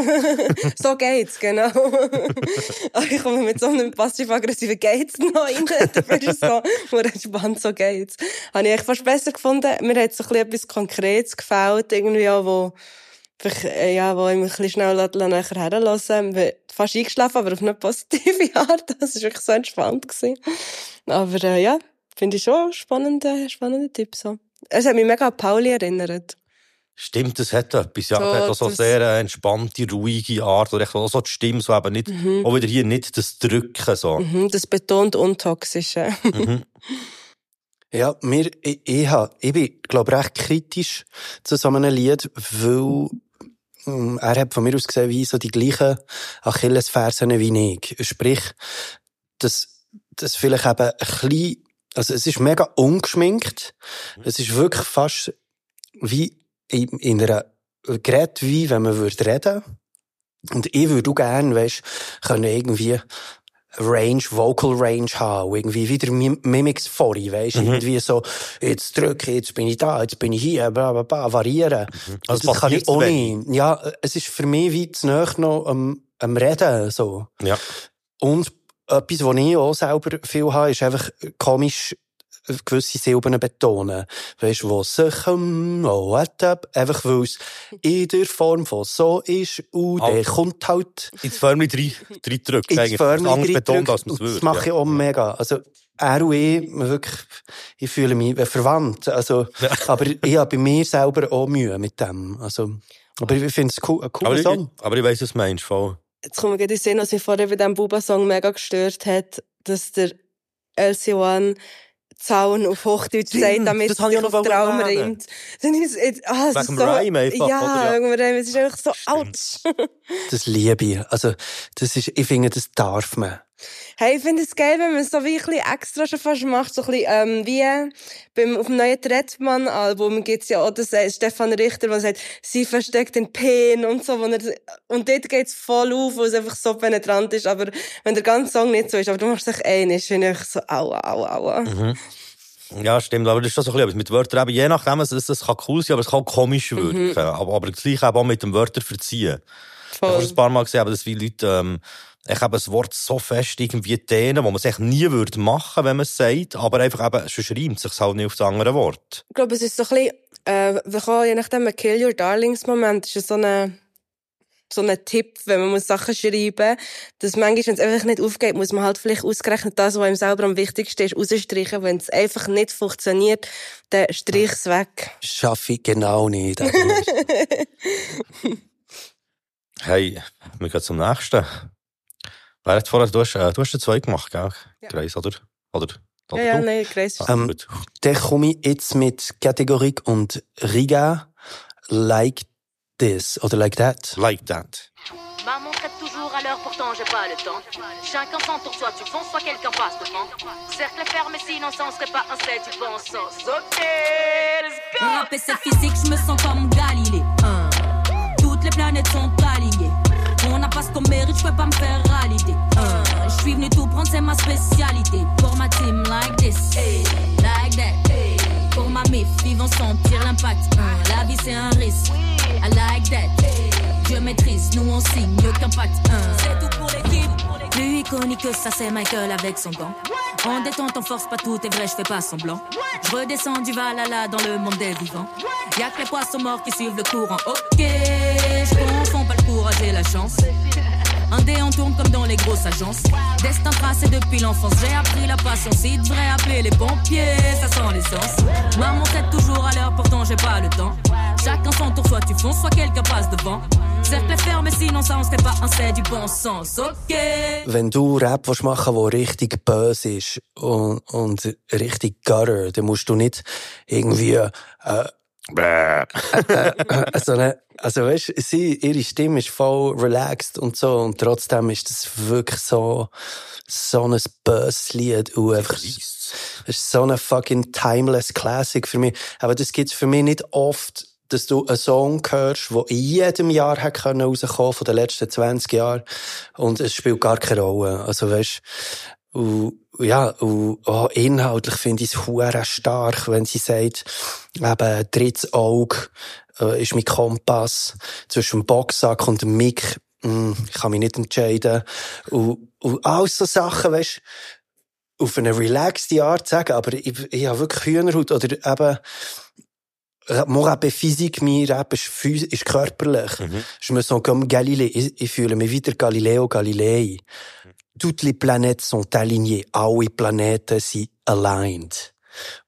so geht's, genau. Aber ich komme mit so einem passiv-aggressiven Gates noch rein. Dafür ist so, nur entspannt, so geht's. Habe ich echt fast besser gefunden. Mir hat so ein bisschen etwas Konkretes gefällt, irgendwie auch, wo, vielleicht, äh, ja, wo ich mich ein bisschen schnell nachher herlassen bin fast eingeschlafen, aber auf eine positive Art. Das war wirklich so entspannt. Gewesen. Aber äh, ja, finde ich schon ein spannender, spannender Tipp. So. Es hat mich mega an Pauli erinnert. Stimmt, das hat etwas. Ja, So, das hat auch so das- sehr eine entspannte, ruhige Art. Oder echt auch so die Stimme, so eben nicht, auch wieder hier nicht das Drücken, so. Mhm, das betont Untoxische. Ja, mir, ich, ich, hab, ich bin, glaube recht kritisch zu so einem Lied, weil er hat von mir aus gesehen, wie so die gleichen Achillesfersen wie ich. Sprich, dass, dass vielleicht eben ein bisschen, also es ist mega ungeschminkt. Es ist wirklich fast wie in, in einer Gerät, wie wenn man würde reden. Und ich würde auch gerne, weisst, können irgendwie Range, Vocal Range haben, irgendwie wieder Mim Mimics vorhin, weisst, irgendwie so, jetzt drücke ich, jetzt bin ich da, jetzt bin ich hier, bla, bla, bla, variieren. Also das kann ich wenig. nicht. Ja, es ist für mich wie zu nahe noch am, am Reden, so. Ja. Und etwas, was ich auch selber viel habe, ist einfach komisch gewisse Silben betonen. Weisst, wo sich, ähm, oh, einfach weil es in der Form von so ist, und der Also. kommt halt Ins Förmli drei, drei drückt. ins man es Und Das würde. mache ich auch mega. Also, er und ich, wirklich, ich fühle mich wie verwandt. Also, aber ich habe bei mir selber auch Mühe mit dem. Also, aber ich finde es cool, ein Aber cooler ich, Song. aber ich weiss, was du meinst, voll. Jetzt kommt mir gerade in den Sinn, was mich vorher bei diesem Buba-Song mega gestört hat, dass der LC1 Zaun auf Hochdeutsch sagt, damit das es sich auf Traum reimt. Dann ist es, ah, es Wegen so, Rhyme einfach, ja, oder? Ja. Es ist einfach so, ouch. Das liebe ich. Also, das ist, ich finde, das darf man. Hey, ich finde es geil, wenn man es so wie ein bisschen extra schon fast macht. So ein bisschen, ähm, wie beim, auf dem neuen Trettmann-Album gibt's ja auch das, äh, Stefan Richter, der sagt, sie versteckt den Pen und so. Wo er, und dort geht's voll auf, weil es einfach so penetrant ist. Aber wenn der ganze Song nicht so ist, aber du machst dich einig, finde ich so, aua, aua, aua. Mhm. Ja, stimmt. Aber das ist schon so ein bisschen etwas mit Wörtern. Eben, je nachdem, es, es, kann cool sein, aber es kann komisch wirken. Aber, aber gleich eben auch mit dem Wörter verziehen. Ich habe Voll. schon ein paar Mal gesehen, aber dass viele Leute, ähm, ich habe ein Wort so fest irgendwie dehnen, wo man es echt nie würde machen, wenn man es sagt, aber einfach eben, sonst reimt es sich halt nicht auf das andere Wort. Ich glaube, es ist so ein bisschen, äh, wir kommen, je nachdem, ein Kill Your Darlings Moment, ist es so eine, so ein Tipp, wenn man muss Sachen schreiben dass manchmal, wenn es einfach nicht aufgeht, muss man halt vielleicht ausgerechnet das, was ihm selber am wichtigsten ist, rausstreichen. Wenn es einfach nicht funktioniert, dann streich es weg. Schaffe ich genau nicht. Hey, wir gehen zum nächsten. Wer hat vorher, du hast, äh, du hast den zwei gemacht, gell? Ja. Grace, oder? Oder? oder Ja, ja, nein. Ah, Ähm, gut. Dann komme ich jetzt mit Kategorie und Riga like this oder like that. Like that. Maman traite toujours à l'heure, pourtant j'ai pas le temps. Chacun s'entoure, soit tu fonces, soit quelqu'un passe devant. Cercle fermé, sinon ça en serait pas un set du bon sens. Ok, let's go! Rapper c'est physique, je me sens comme Galilée. Hein. Toutes les planètes sont. Mérite, je peux pas me faire valider. Hein. Je suis venu tout prendre, c'est ma spécialité. Pour ma team, like this, like that. Pour ma mif, ils vont sentir l'impact. Hein. La vie c'est un risque, I like that. Dieu maîtrise, nous on signe, aucun pacte. Hein. C'est tout pour l'équipe. Plus iconique que ça, c'est Michael avec son gant. En détente, on force pas tout est vrai, je fais pas semblant. Je redescends du Valhalla dans le monde des vivants. Y'a que les poissons morts qui suivent le courant. Ok, je confonds pas le courage et la chance. Un dé on tourne comme dans les grosses agences. Destin tracé depuis l'enfance, j'ai appris la patience. Il devrait appeler les pompiers, ça sent l'essence. Maman tête toujours à l'heure, pourtant j'ai pas le temps. Chacun son tour, soit tu fonces, soit quelqu'un passe devant. Cercle fermé, sinon ça on serait pas un c'est du bon sens. Ok. Wenn du Rap willst machen der richtig böse ist und, und richtig gutter, dann musst du nicht irgendwie äh, äh, so eine, also weißt, sie, ihre Stimme ist voll relaxed und so und trotzdem ist das wirklich so so ein böses Lied und einfach es ist so eine fucking timeless Classic für mich. Aber das gibt's für mich nicht oft, dass du einen Song hörst, der in jedem Jahr hat können rauskommen von den letzten 20 Jahren und es spielt gar keine Rolle. Also weißt, und, ja, und oh, inhaltlich finde ich es hure stark, wenn sie sagt, eben, drittes Auge äh, ist mein Kompass zwischen dem Boxsack und dem Mick. Mm, ich kann mich nicht entscheiden. Und, und all so Sachen, weißt auf eine relaxte Art sagen, aber ich, ich habe wirklich Hühnerhaut oder eben, mon rap est physique, mein Rap ist, ist körperlich. Je me sens comme Galilée. Ich, ich fühle mich wieder Galileo Galilei. Toutes les planètes sont alignées. Alle Planeten sind aligned.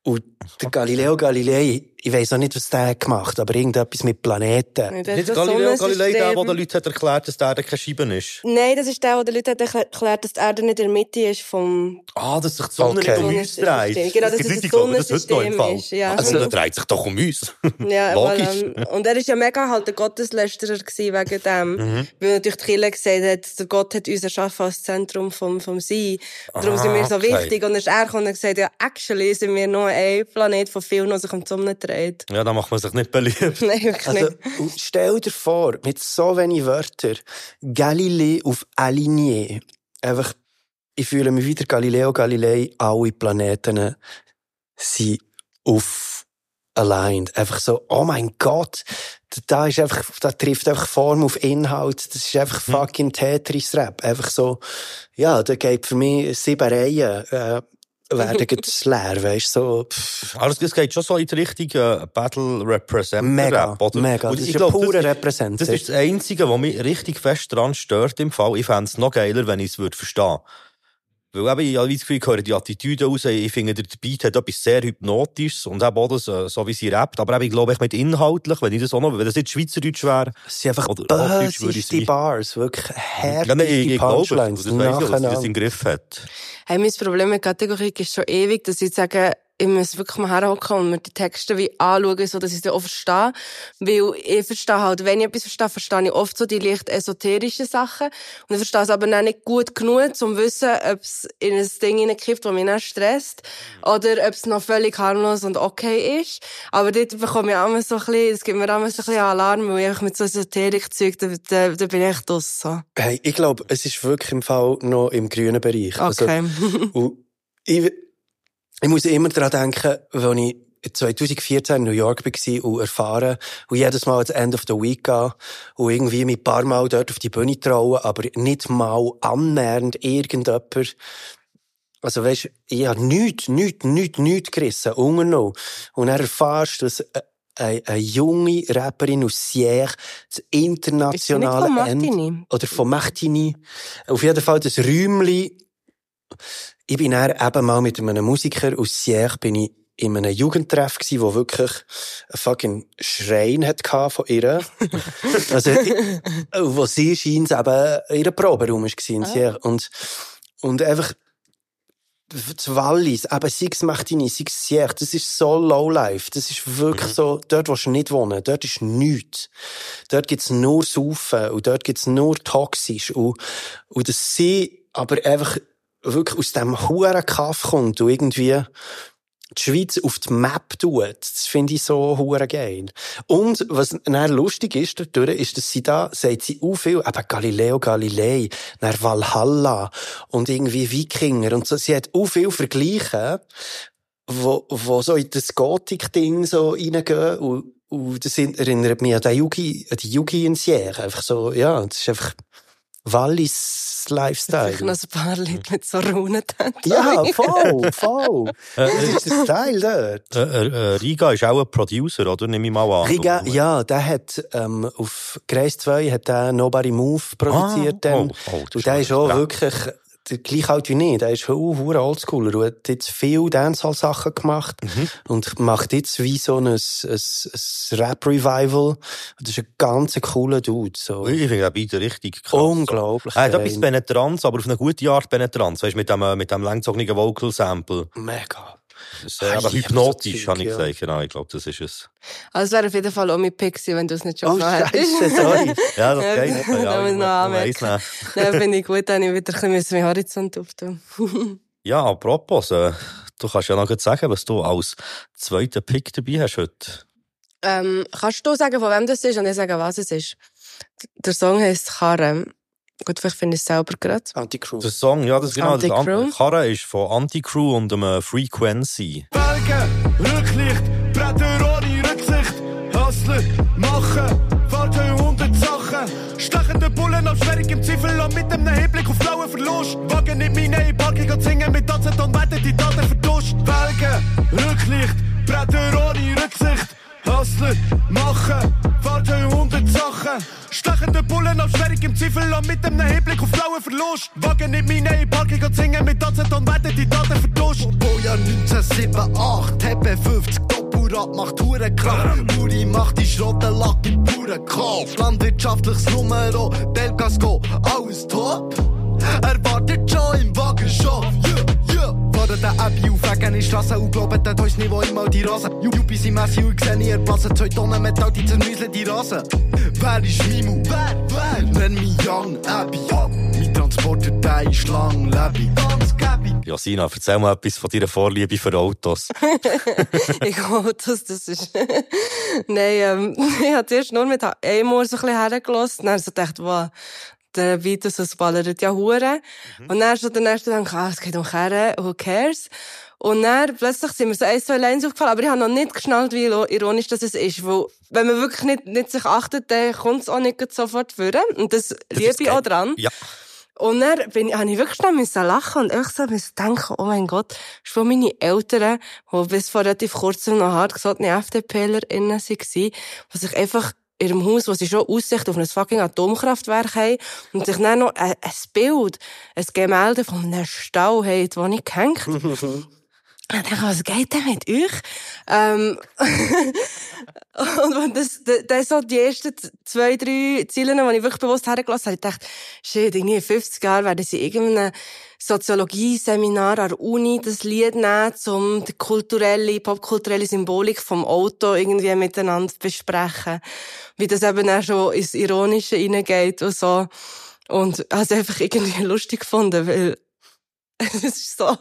Und Der Galileo Galilei, ich weiss auch nicht, was der hat gemacht, aber irgendetwas mit Planeten. Nicht das Galileo Galilei, der, der den Leuten hat erklärt dass die Erde keine Scheibe ist. Nein, das ist der, der den Leuten hat erklärt, dass die Erde nicht in der Mitte ist vom Ah, dass sich die Sonne Okay. nicht um uns dreht. Sonnensystem. Genau, dass es ein Sonnensystem Fall. ist, ja. Also- dreht sich doch um uns. Ja, Logisch. Weil, ähm, und er ist ja mega halt ein Gotteslästerer gewesen wegen dem. Mhm. Weil natürlich die Kirche gesagt hat, der Gott hat uns erschaffen als Zentrum vom, vom Sein. Darum Ah, sind wir so okay. wichtig. Und dann ist er gekommen und gesagt, ja, actually sind wir nur ein Planet von vielen, der sich um die Sonne dreht. Ja, da macht man sich nicht beliebt. Nein, wirklich Also, nicht. und stell dir vor, mit so wenig Wörtern, Galilei auf Aligné. Einfach, ich fühle mich wieder Galileo Galilei, alle Planeten sind auf aligned. Einfach so, oh mein Gott, da ist einfach, da trifft einfach Form auf Inhalt. Das ist einfach Hm. fucking Tetris-Rap. Einfach so, ja, da geht für mich sieben Reihen, äh, werden jetzt leer, weißt du, so, pff, Also, es geht schon so in die Richtung äh, Battle Representative mega, Rap, mega. Und Das ist ein glaub, purer das, ist das Einzige, was mich richtig fest daran stört im Fall. Ich fände es noch geiler, wenn ich es würde verstehen Weil eben, ich habe das Gefühl, ich höre die Attitüde raus. Ich finde, der Beat hat etwas sehr Hypnotisches und eben auch das, äh, so wie sie rappt. Aber eben, ich glaube, ich mit inhaltlich, wenn ich das auch noch, wenn das nicht Schweizerdeutsch wäre. Es sind einfach Oder Hochdeutsch würde ich böseste sagen. Bars, wirklich härte Ja, nein, ich, ich glaube, Punchlines das weiss ich, dass sie das im Griff hat. Hey, mein Problem mit Kategorie ist schon ewig, dass ich sage, ich muss wirklich mal herhocken und mir die Texte wie anschauen, so dass ich sie auch verstehe. Weil ich verstehe halt, wenn ich etwas verstehe, verstehe ich oft so die leicht esoterischen Sachen. Und ich verstehe es aber dann nicht gut genug, um zu wissen, ob es in ein Ding hineinkippt, das mich dann stresst. Oder ob es noch völlig harmlos und okay ist. Aber dort bekomme ich immer so ein bisschen, es gibt mir immer so ein bisschen Alarm, weil ich mit so Esoterik-Zeug, da, da, da bin ich draus, so. Hey, ich glaube, es ist wirklich im Fall noch im grünen Bereich. Okay. Also, ich, ich muss immer daran denken, als ich 2014 in New York war und erfahren und jedes Mal ans End of the Week gehen und irgendwie mich ein paar Mal dort auf die Bühne trauen, aber nicht mal annähernd irgendjemand also weisst, ich habe nichts, nichts, nichts, nichts gerissen, unternommen. Und dann erfährst du, dass eine, eine junge Rapperin aus Sierre das internationale von End- Martini? oder von Martini. Auf jeden Fall das Räumli. Ich bin dann eben mal mit einem Musiker aus Sierre bin ich in einem Jugendtreff gsi, wo wirklich ein fucking Schrein hat von ihr. also, ich- wo sie scheint eben ihre Proberaum war in Sierre. Und, und einfach, das Wallis, eben, sei es Martini, sei es Sierre, das ist so lowlife. Das ist wirklich so, dort willst du nicht wohnen. Dort ist nichts. Dort gibt's nur Saufen und dort gibt's nur toxisch. Und, und dass sie aber einfach wirklich aus dem huren Kaff kommt und irgendwie die Schweiz auf die Map tut, das finde ich so hure geil. Und was dann lustig ist dadurch, ist, dass sie da, sagt sie auch viel, eben Galileo Galilei, dann Valhalla und irgendwie Wikinger und so. Sie hat auch viel Vergleiche, wo, wo so in das Gothic-Ding so reingehen und, und das erinnert mich an den Yugi, an die Yugi in Sierra. Einfach so, ja, das ist einfach Wallis Vielleicht Lifestyle. noch ein paar Leute mit so Runen Ja, voll, voll. Das ist der Style dort. Äh, äh, äh, Riga ist auch ein Producer, oder? Nehme ich mal an. Riga, ja, der hat ähm, auf Grace 2 hat der Nobody Move produziert. Ah, dann. oh, oh, und der ist auch wirklich gleich alt wie ich. Der ist auch hure oldschooler und hat jetzt viel Dancehall-Sachen gemacht Mhm. und macht jetzt wie so ein, ein, ein Rap-Revival. Das ist ein ganz cooler Dude. So. Ich finde Beat richtig krass. Unglaublich. Er hat etwas Penetranz, aber auf eine gute Art Penetranz. Weißt du, mit dem, äh, mit dem langgezogenen Vocal-Sample. Mega. Das ist äh, Ah, ja, hypnotisch, habe ich ja. gesagt. Genau, ich glaube, das ist es. Also, es wäre auf jeden Fall auch mein Pick gewesen, wenn du es nicht schon Oh, noch hättest. Sorry. Ja, das geht nicht. da Ja, muss ich ich noch anmerken. Dann finde ich gut, dann ich wieder ein bisschen meinen Horizont auftun. Ja, apropos, äh, du kannst ja noch sagen, was du als zweiten Pick dabei hast heute. ähm, kannst du sagen, von wem das ist und ich sage, was es ist? Der Song heisst Karre. Gut, vielleicht finde ich es selber gerade. Anti-Crew. Der Song, ja, das ist genau das Anti-Crew. An- Karre ist von Anti-Crew und dem äh, Frequency. Felgen, Rücklicht, Bretter ohne Rücksicht. Hustler, machen, Fahrzeug 100 Sachen. Stechende Bullen auf schwierigem Ziffel und mit einem Hinblick auf blauen Verlust. Wagen nicht meine Parking und singen mit Aceton, werden die Daten verduscht. Felgen, Rücklicht, Bretter ohne Rücksicht. Hustler, machen, Fahrzeug 100 Sachen. Stechende Bullen auf Schwierig im Zweifel und mit dem Hinblick auf blauen Verlust. Wagen nicht meine Parking und singen mit Aceton, werden die Daten verduscht. Boja 1978, TP 50 Doppelrad macht Hurenkrach. Uri macht die Schrotte, Lack in puren Kauf. Landwirtschaftliches Numero, Delgasco, alles top. Er wartet schon im Wagen schon, yeah, Fahren den Abby auf Wegen in die Strasse und glauben, dort ist Niveau immer die Rase. Jubi sind Messi und sehen ihr Passen. Zwei Tonnen Metall, die zermüseln die Rasen. Wer ist Mimu? Wer? Wer? Nenn mich Young Abby. Mein Transporter, der ist lang, Lebby. Ganz Gabi. Josina, erzähl mal etwas von deiner Vorliebe für Autos. ich hoffe, dass das ist. Nein, ähm, ich habe zuerst nur mit einem Ohr so ein bisschen hergelassen. Dann habe ich so gedacht, wow, der Beatles, das ballert ja Hure. Und dann so der nächste gedacht, ah, es geht um Kerne, who cares? Und dann plötzlich sind mir so ein, zwei Lines aufgefallen, aber ich habe noch nicht geschnallt, wie ironisch das ist. Weil, wenn man wirklich nicht, nicht sich achtet, dann kommt es auch nicht sofort vor. Und das, liebe ich auch dran. Ja. Und dann bin ich, habe ich wirklich schnell müssen lachen und einfach so müssen denken, oh mein Gott, das ist von meine Eltern, die bis vor relativ kurzem noch hart gesagt FDPlerInnen waren, die sich einfach in ihrem Haus, wo sie schon Aussicht auf ein fucking Atomkraftwerk haben und sich dann noch ein, Bild, ein Gemälde von einem Stau haben, wo ich gehängt. Ich dachte, was geht denn mit euch? Ähm, und wenn das, das so die ersten zwei, drei Ziele, die ich wirklich bewusst hergelassen habe, ich dachte, shit, irgendwie in 50 Jahren werden sie irgendeinem Soziologie-Seminar an der Uni das Lied nehmen, um die kulturelle, popkulturelle Symbolik vom Auto irgendwie miteinander zu besprechen. Wie das eben auch schon ins Ironische reingeht und so. Und habe es einfach irgendwie lustig gefunden, weil es ist so.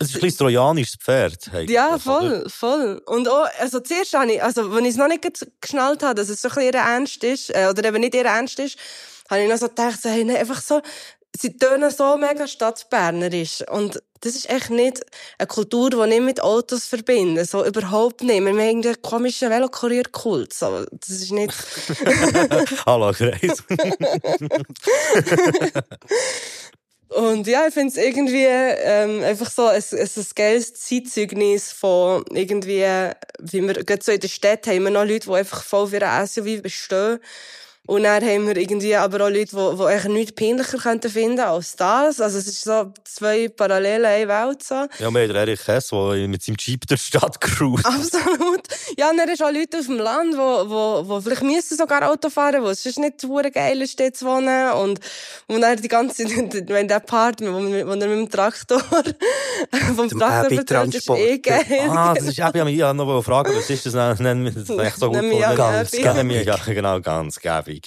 Es ist ein bisschen trojanisches Pferd. Hey, ja, voll, voll. Und auch, also zuerst habe ich, also, wenn ich es noch nicht geschnallt habe, dass es so ein bisschen ernst ist, äh, oder eben nicht ihr ernst ist, habe ich noch so gedacht, hey, ne, einfach so, sie tönen so mega stadtbernerisch. Und das ist echt nicht eine Kultur, die nicht mit Autos verbinden. So überhaupt nicht. Wir haben einen komischen Velokurier-Kult. So, das ist nicht... Hallo, Kreis. Und ja, ich finde es irgendwie ähm, einfach so ein, ein, ein geiles Zeitzeugnis von irgendwie, wie wir gerade so in der Stadt haben wir noch Leute, die einfach voll für ein SUV bestehen. Und dann haben wir irgendwie aber auch Leute, die, die eigentlich nichts peinlicher könnten finden als das. Also es ist so zwei Parallele eine Welt. So. Ja, wir haben Erich Hess, der mit seinem Jeep durch die Stadt cruist. Absolut. Ja, und dann ist auch Leute auf dem Land, die, die, die vielleicht müssen sogar Auto fahren, wo es nicht so geil ist, dort zu wohnen. Und, und dann die ganze Zeit, wenn der Part, wo, wo er mit dem Traktor, vom Dem Traktor Abby-Transport. ist eh geil. Ah, das ist eben, ich habe noch fragen, was ist das? Nennen wir das echt so gut Ganz wir- Ja, genau, ganz gäbig.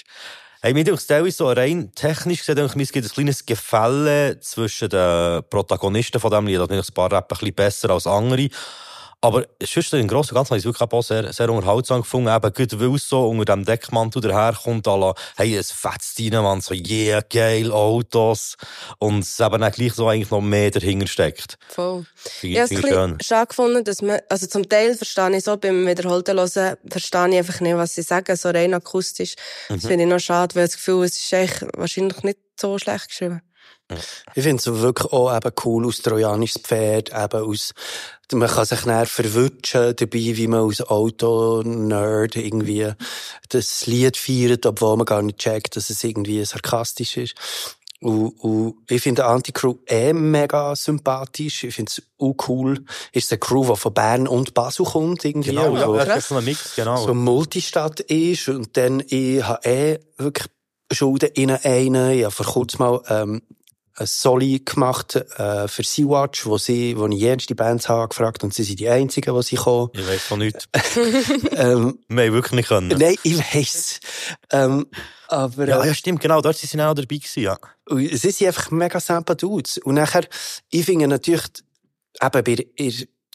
Hey, mir denkt es so rein technisch gesehen, denke ich, es gibt ein kleines Gefälle zwischen den Protagonisten von diesem Lied. Da natürlich ein paar Rappen ein bisschen besser als andere. Aber sonst im Großen und Ganzen habe ich es wirklich auch sehr, sehr unterhaltsam gefunden. Eben, gerade weil es so unter dem Deckmantel daherkommt, à la, hey, es fetzt rein, man, so, yeah, geil, Autos. Und es eben dann gleich so eigentlich noch mehr dahinter steckt. Voll. Ich habe es schade gefunden, dass man, also zum Teil verstehe ich so, beim wiederholten Hören verstehe ich einfach nicht, was sie sagen, so rein akustisch. Mhm. Das finde ich noch schade, weil ich das Gefühl, es ist eigentlich wahrscheinlich nicht so schlecht geschrieben. Ich finde es wirklich auch eben cool aus trojanisches Pferd, eben aus, man kann sich näher verwutschen dabei, wie man als Auto-Nerd irgendwie das Lied feiert, obwohl man gar nicht checkt, dass es irgendwie sarkastisch ist. Und, und ich finde Anti-Crew eh mega sympathisch. Ich finde es auch cool. Ist eine Crew, die von Bern und Basel kommt, irgendwie. Genau, ja, wo das ist ein Mix, genau. so Multistadt ist. Und dann, ich habe eh wirklich Schulden in einen. Ich habe vor kurzem mal, ähm, ein Soli gemacht, äh, für Sea-Watch, wo sie, wo ich jenste Bands habe gefragt und sie sind die einzigen, die sie kommen. Ich weiß von nichts. ähm, Wir haben wirklich nicht können. nein, ich weiss. Ähm, aber, Ja, äh, ja, stimmt, genau, dort sind sie auch dabei gewesen, ja. Sie sind einfach mega simple Dudes. Und nachher, ich finde natürlich, eben bei der,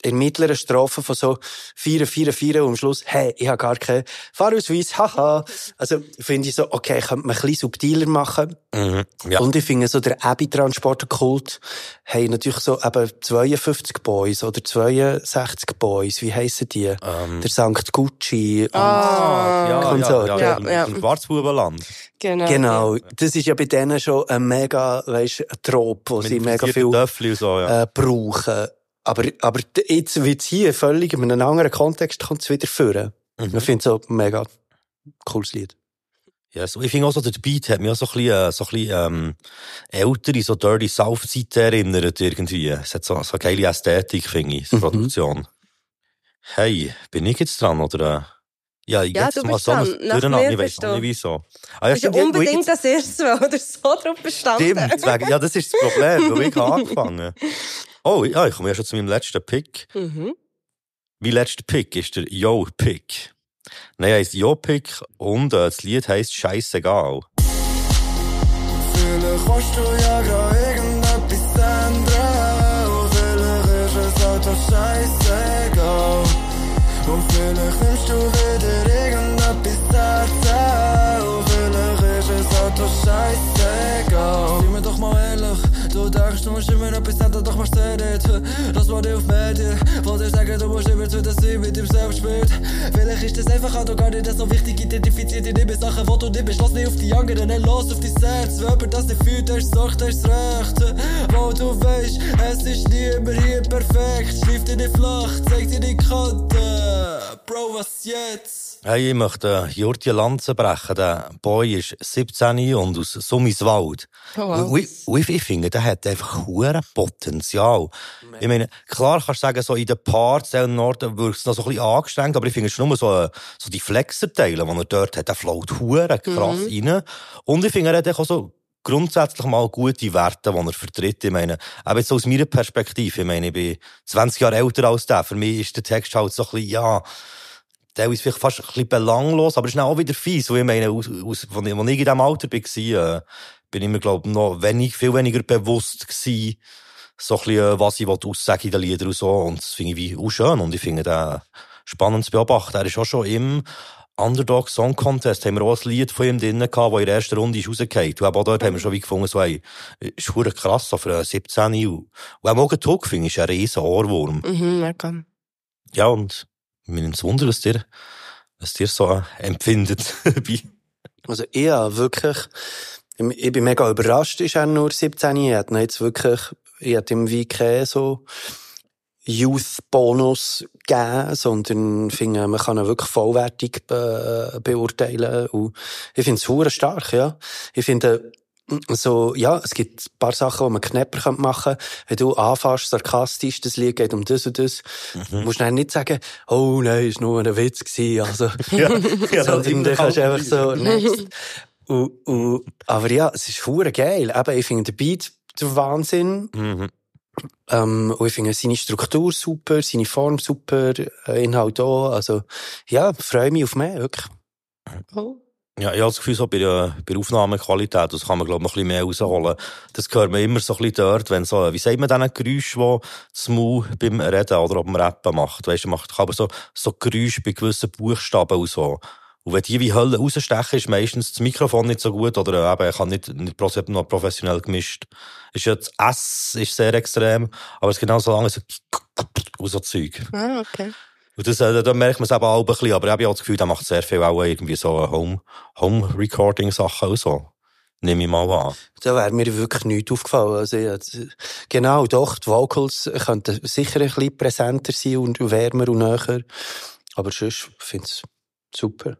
in der mittleren Strafe von so vier, vier, vier und am Schluss, hey, ich habe gar keinen Fahrausweis, haha. Also, finde ich so, okay, könnte man ein bisschen subtiler machen. Mhm. Ja. Und ich finde so, der Abi-Transporter-Kult haben natürlich so eben 52 Boys oder 62 Boys, wie heissen die? Ähm. Der St. Gucci. Ah, ja, ja, Konsort. ja, Ja, im, ja. im Schwarzbubenland. Genau. Genau, das ist ja bei denen schon ein mega, weisst, ein Trop, wo Mit sie mega viel und so, ja. äh, brauchen. Aber, aber jetzt wird's hier völlig in einem anderen Kontext kommt's wieder führen. Mhm. Ich finde es so ein mega cooles Lied. Ja, so, ich finde auch so, der Beat hat mich auch so ein bisschen, äh, so ein bisschen ähm, ältere, so Dirty South-Zeit erinnert irgendwie. Es hat so, so eine geile Ästhetik, finde ich, die Mhm. Produktion. Hey, bin ich jetzt dran, oder? Ja, Ja, jetzt du mal so Durcheinander, ich weiss bist auch du. nicht wieso. Ah, ja, Bist ja unbedingt ich- das erste Mal, oder so drauf bestanden. Stimmt, wegen, ja, das ist das Problem, weil ich habe angefangen. Oh, ja, ich komme ja schon zu meinem letzten Pick. Mhm. Mein letzter Pick ist der Yo-Pick. Nein, er heisst Yo-Pick und äh, das Lied heisst Scheissegal. Vielleicht kannst du ja vielleicht nimmst du wieder irgendetwas. Und vielleicht ist es halt auch scheissegal. Sei mir doch mal ehrlich, du denkst, du musst immer etwas ändern, doch du. Lass mal dich auf Medien, wollte sagen, du musst immer zufrieden sein mit dem Selbstbild. Vielleicht ist das einfach auch gar nicht so wichtig, identifiziert dich nicht Sachen, die du nicht bist. Lass nicht auf die anderen, nicht los auf dein Herz. Wenn jemand das nicht fühlt, der sorgt, der ist recht. Weil du weißt, es ist nie immer hier perfekt. Schlief dir nicht flach, zeig dir die Kante. Bro, was jetzt? Hey, ich möchte äh, die Lanze brechen. Der Boy ist 17 und aus Summiswald. Oh, wow. Und ich, finde, der hat einfach hure Potenzial. Ich meine, klar kannst du sagen, so in den Parts im Norden wirkt es noch so ein bisschen angestrengt, aber ich finde es schon nur so, äh, so die Flexer-Teile, die er dort hat, der float hure krass rein. Und ich finde, er hat auch so grundsätzlich mal gute Werte, die er vertritt. Ich meine, aber jetzt so aus meiner Perspektive, ich meine, ich bin 20 Jahre älter als der. Für mich ist der Text halt so ein bisschen, ja, teilweise vielleicht fast ein bisschen belanglos, aber es ist auch wieder fies, weil ich meine, aus, aus, als ich in diesem Alter war, äh, bin ich mir, glaube ich, noch wenig, viel weniger bewusst gewesen, so ein bisschen, äh, was ich aussagen in den Liedern und so, und das finde ich wie auch schön, und ich finde den spannend zu beobachten. Er ist auch schon im Underdog Song Contest, haben wir auch ein Lied von ihm drin gehabt, das in der ersten Runde ist rausgefallen. Und auch dort haben wir schon wie gefunden, so, ey, ist verdammt krass, so für einen 17 Und auch Morgan Tuck, finde ich, ist ein riesen Ohrwurm. Mhm, mega. Ja, und es Wunder, was dir, was dir so empfindet. Also, habe wirklich, ich bin mega überrascht, ist er nur 17. Ich hätte jetzt wirklich, ich hätte wie keinen so Youth-Bonus gegeben, sondern finde, man kann ihn wirklich vollwertig be beurteilen. Und ich finde es stark, ja. Ich finde, so, ja, es gibt ein paar Sachen, die man knapper machen könnte. Wenn du anfängst, sarkastisch, das Lied geht um das und das, musst du dann nicht sagen, oh nein, ist nur ein Witz gewesen, also. ja, ja, Sondern dann kannst du einfach so, next. und, und, aber ja, es ist hure geil. Eben, ich finde den Beat der Wahnsinn. Mhm. Ähm, und ich finde seine Struktur super, seine Form super, äh, Inhalt auch. Also, ja, freue mich auf mehr, wirklich. Oh. Ja, ich habe das Gefühl, so bei der, bei der Aufnahmequalität, das kann man, glaube ich, ein bisschen mehr rausholen. Das hört man immer so ein bisschen dort, wenn so, wie sagt man diesen Geräusch, die das Maul beim Reden oder beim Rappen macht. Weißt du, macht aber so, so Geräusche bei gewissen Buchstaben und so. Und wenn die wie Hölle rausstechen, ist meistens das Mikrofon nicht so gut oder eben, ich kann nicht, nicht noch professionell gemischt. Ist ja das S ist sehr extrem, aber es ist genau so lange so, und so Zeug. Ah, okay. Und das, äh, da merkt man es eben auch ein bisschen, aber ich habe auch das Gefühl, der macht sehr viel auch irgendwie so Home, Home-Recording-Sachen und so. Nehme ich mal an. Da wäre mir wirklich nichts aufgefallen. Also, ja, genau, doch, die Vocals könnten sicher ein bisschen präsenter sein und wärmer und näher. Aber sonst finde ich es super.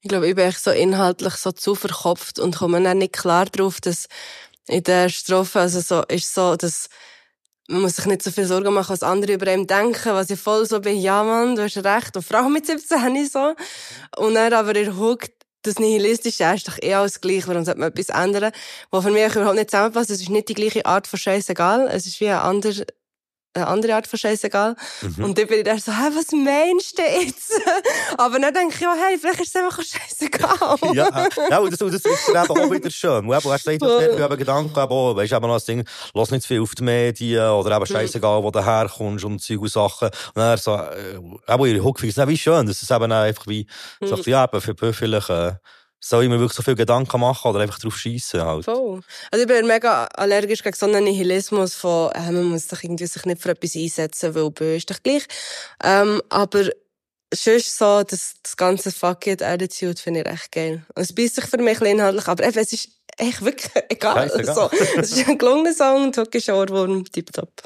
Ich glaube, ich bin echt so inhaltlich so zu verkopft und komme dann nicht klar drauf, dass in der Strophe, also so, ist so, dass man muss sich nicht so viel Sorgen machen, was andere über ihn denken, was ich voll so bin, ja Mann, du hast recht, und Frau mit 17 so. Und dann aber der Hook, das Nihilistische, er ist doch eh alles gleich, warum sollte man etwas ändern, was für mich überhaupt nicht zusammenpasst, es ist nicht die gleiche Art von Scheißegal, es ist wie eine andere, eine andere Art von Scheißegal. Und dann bin ich dann so, hä, was meinst du jetzt? Aber dann denke ich, ja, hey, vielleicht ist es einfach scheißegal. ja, äh, ja, und das, und das ist eben auch wieder schön. Und eben, du hast gesagt, du hast eben Gedanken, eben, oh, weisst, eben noch das Ding, lass nicht zu viel auf die Medien, oder eben scheissegal, wo du herkommst und Zeug und Sachen. Und dann so, äh, eben, ich wie schön, dass es eben einfach wie, so bisschen, ja, eben, für, vielleicht, äh, soll ich mir wirklich so viel Gedanken machen oder einfach drauf schiessen halt. Voll. Also ich bin mega allergisch gegen so einen Nihilismus von, äh, man muss sich irgendwie sich nicht für etwas einsetzen, weil bö ist doch gleich. Ähm, aber sonst so, das, das ganze Fuck it Attitude finde ich echt geil. Und es beißt sich für mich inhaltlich, aber eben, es ist echt wirklich egal. Scheissegal. So, es ist ein gelungener Song, Tuck ist Ohrwurm, tipptopp.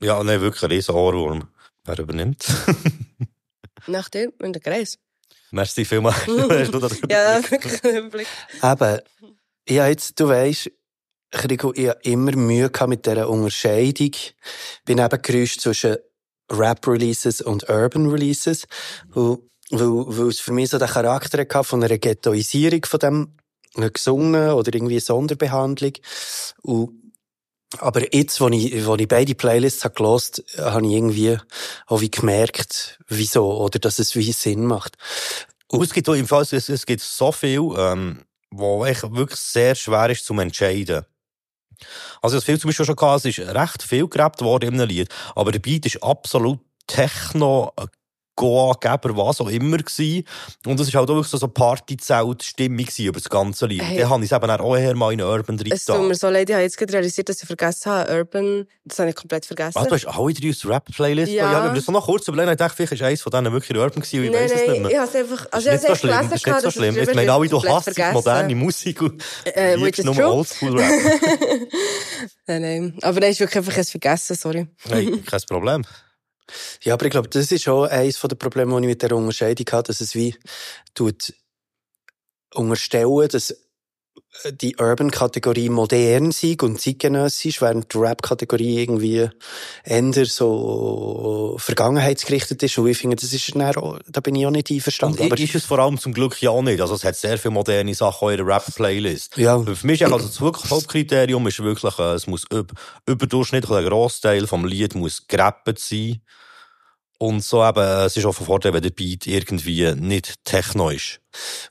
Ja, nein, wirklich ein Ohrwurm. Wer übernimmt? Nach dem, in der Kreis. Merci vielmals. Hast du da den Ja, Überblick? Eben, ja, jetzt, du Rico, ich habe immer Mühe gehabt mit dieser Unterscheidung. Bin eben geräuscht zwischen Rap-Releases und Urban-Releases. Weil, weil, es für mich so den Charakter hatte von einer Ghettoisierung von dem Gesungenen oder irgendwie Sonderbehandlung. Und aber jetzt, wo ich, wo ich beide Playlists habe gelost, habe ich irgendwie auch wie gemerkt, wieso, oder dass es wie Sinn macht. Und es gibt im Fall, es, es gibt so viel, ähm, wo echt wirklich sehr schwer ist zum entscheiden. Also, das viel zum Beispiel schon gehabt, es ist recht viel gerappt worden in einem Lied, aber der Beat ist absolut Techno, äh, Goa-Geber, was auch immer gewesen. Und es ist halt auch wirklich so eine Partyzelt-Stimmung über das ganze Lied. Hey. Dann habe ich es eben auch eher mal in Urban drin Es tut mir so leid, ich habe jetzt gerade realisiert, dass ich vergessen habe, Urban, das habe ich komplett vergessen. Ah, du hast alle drei aus Rap-Playlist. Ja. Ja. Ich habe mir das noch kurz überlegt, ich dachte, vielleicht ist eins von denen wirklich Urban gewesen, ich nein, weiss es nicht nein, mehr. ich habe es einfach, Das also ich so habe schlimm, das es ist nicht so schlimm. Ich meine, alle, du hasst moderne Musik und Äh, liebst is nur. Oldschool-Rap. Nein, nein. Aber nein, ist wirklich einfach es vergessen, sorry. Hey, kein Problem. Ja, aber ich glaube, das ist auch eines der Probleme, die ich mit der Unterscheidung habe, dass es wie tut unterstellen, dass die Urban-Kategorie modern sei und zeitgenössisch, während die Rap-Kategorie irgendwie eher so vergangenheitsgerichtet ist. Und ich finde, das ist dann auch, da bin ich auch nicht einverstanden. Und aber ist es vor allem zum Glück ja auch nicht. Also es hat sehr viele moderne Sachen in der Rap-Playlist. Ja. Für mich ist also das wirklich Hauptkriterium ist wirklich, äh, es muss über, überdurchschnittlich ein Grossteil vom Lied muss gerappt sein. Und so eben, äh, es ist auch von Vorteil, wenn der Beat irgendwie nicht Techno ist.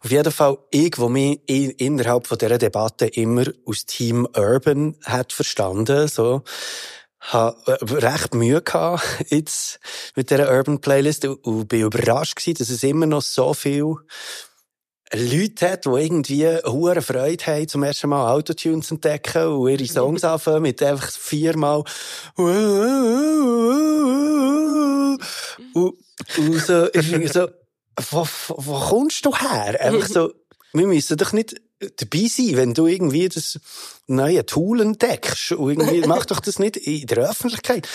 Auf jeden Fall, ich, wo mich in, innerhalb von dieser Debatte immer aus Team Urban hat verstanden, so, habe recht Mühe gehabt jetzt mit dieser Urban Playlist und bin überrascht gewesen, dass es immer noch so viel Leute hat, die irgendwie hohe Freude haben, zum ersten Mal Autotune zu entdecken und ihre Songs anfangen mit einfach viermal und, und so, ich finde so, wo, wo kommst du her? Einfach so, wir müssen doch nicht dabei sein, wenn du irgendwie das neue Tool entdeckst. Und irgendwie, mach doch das nicht in der Öffentlichkeit.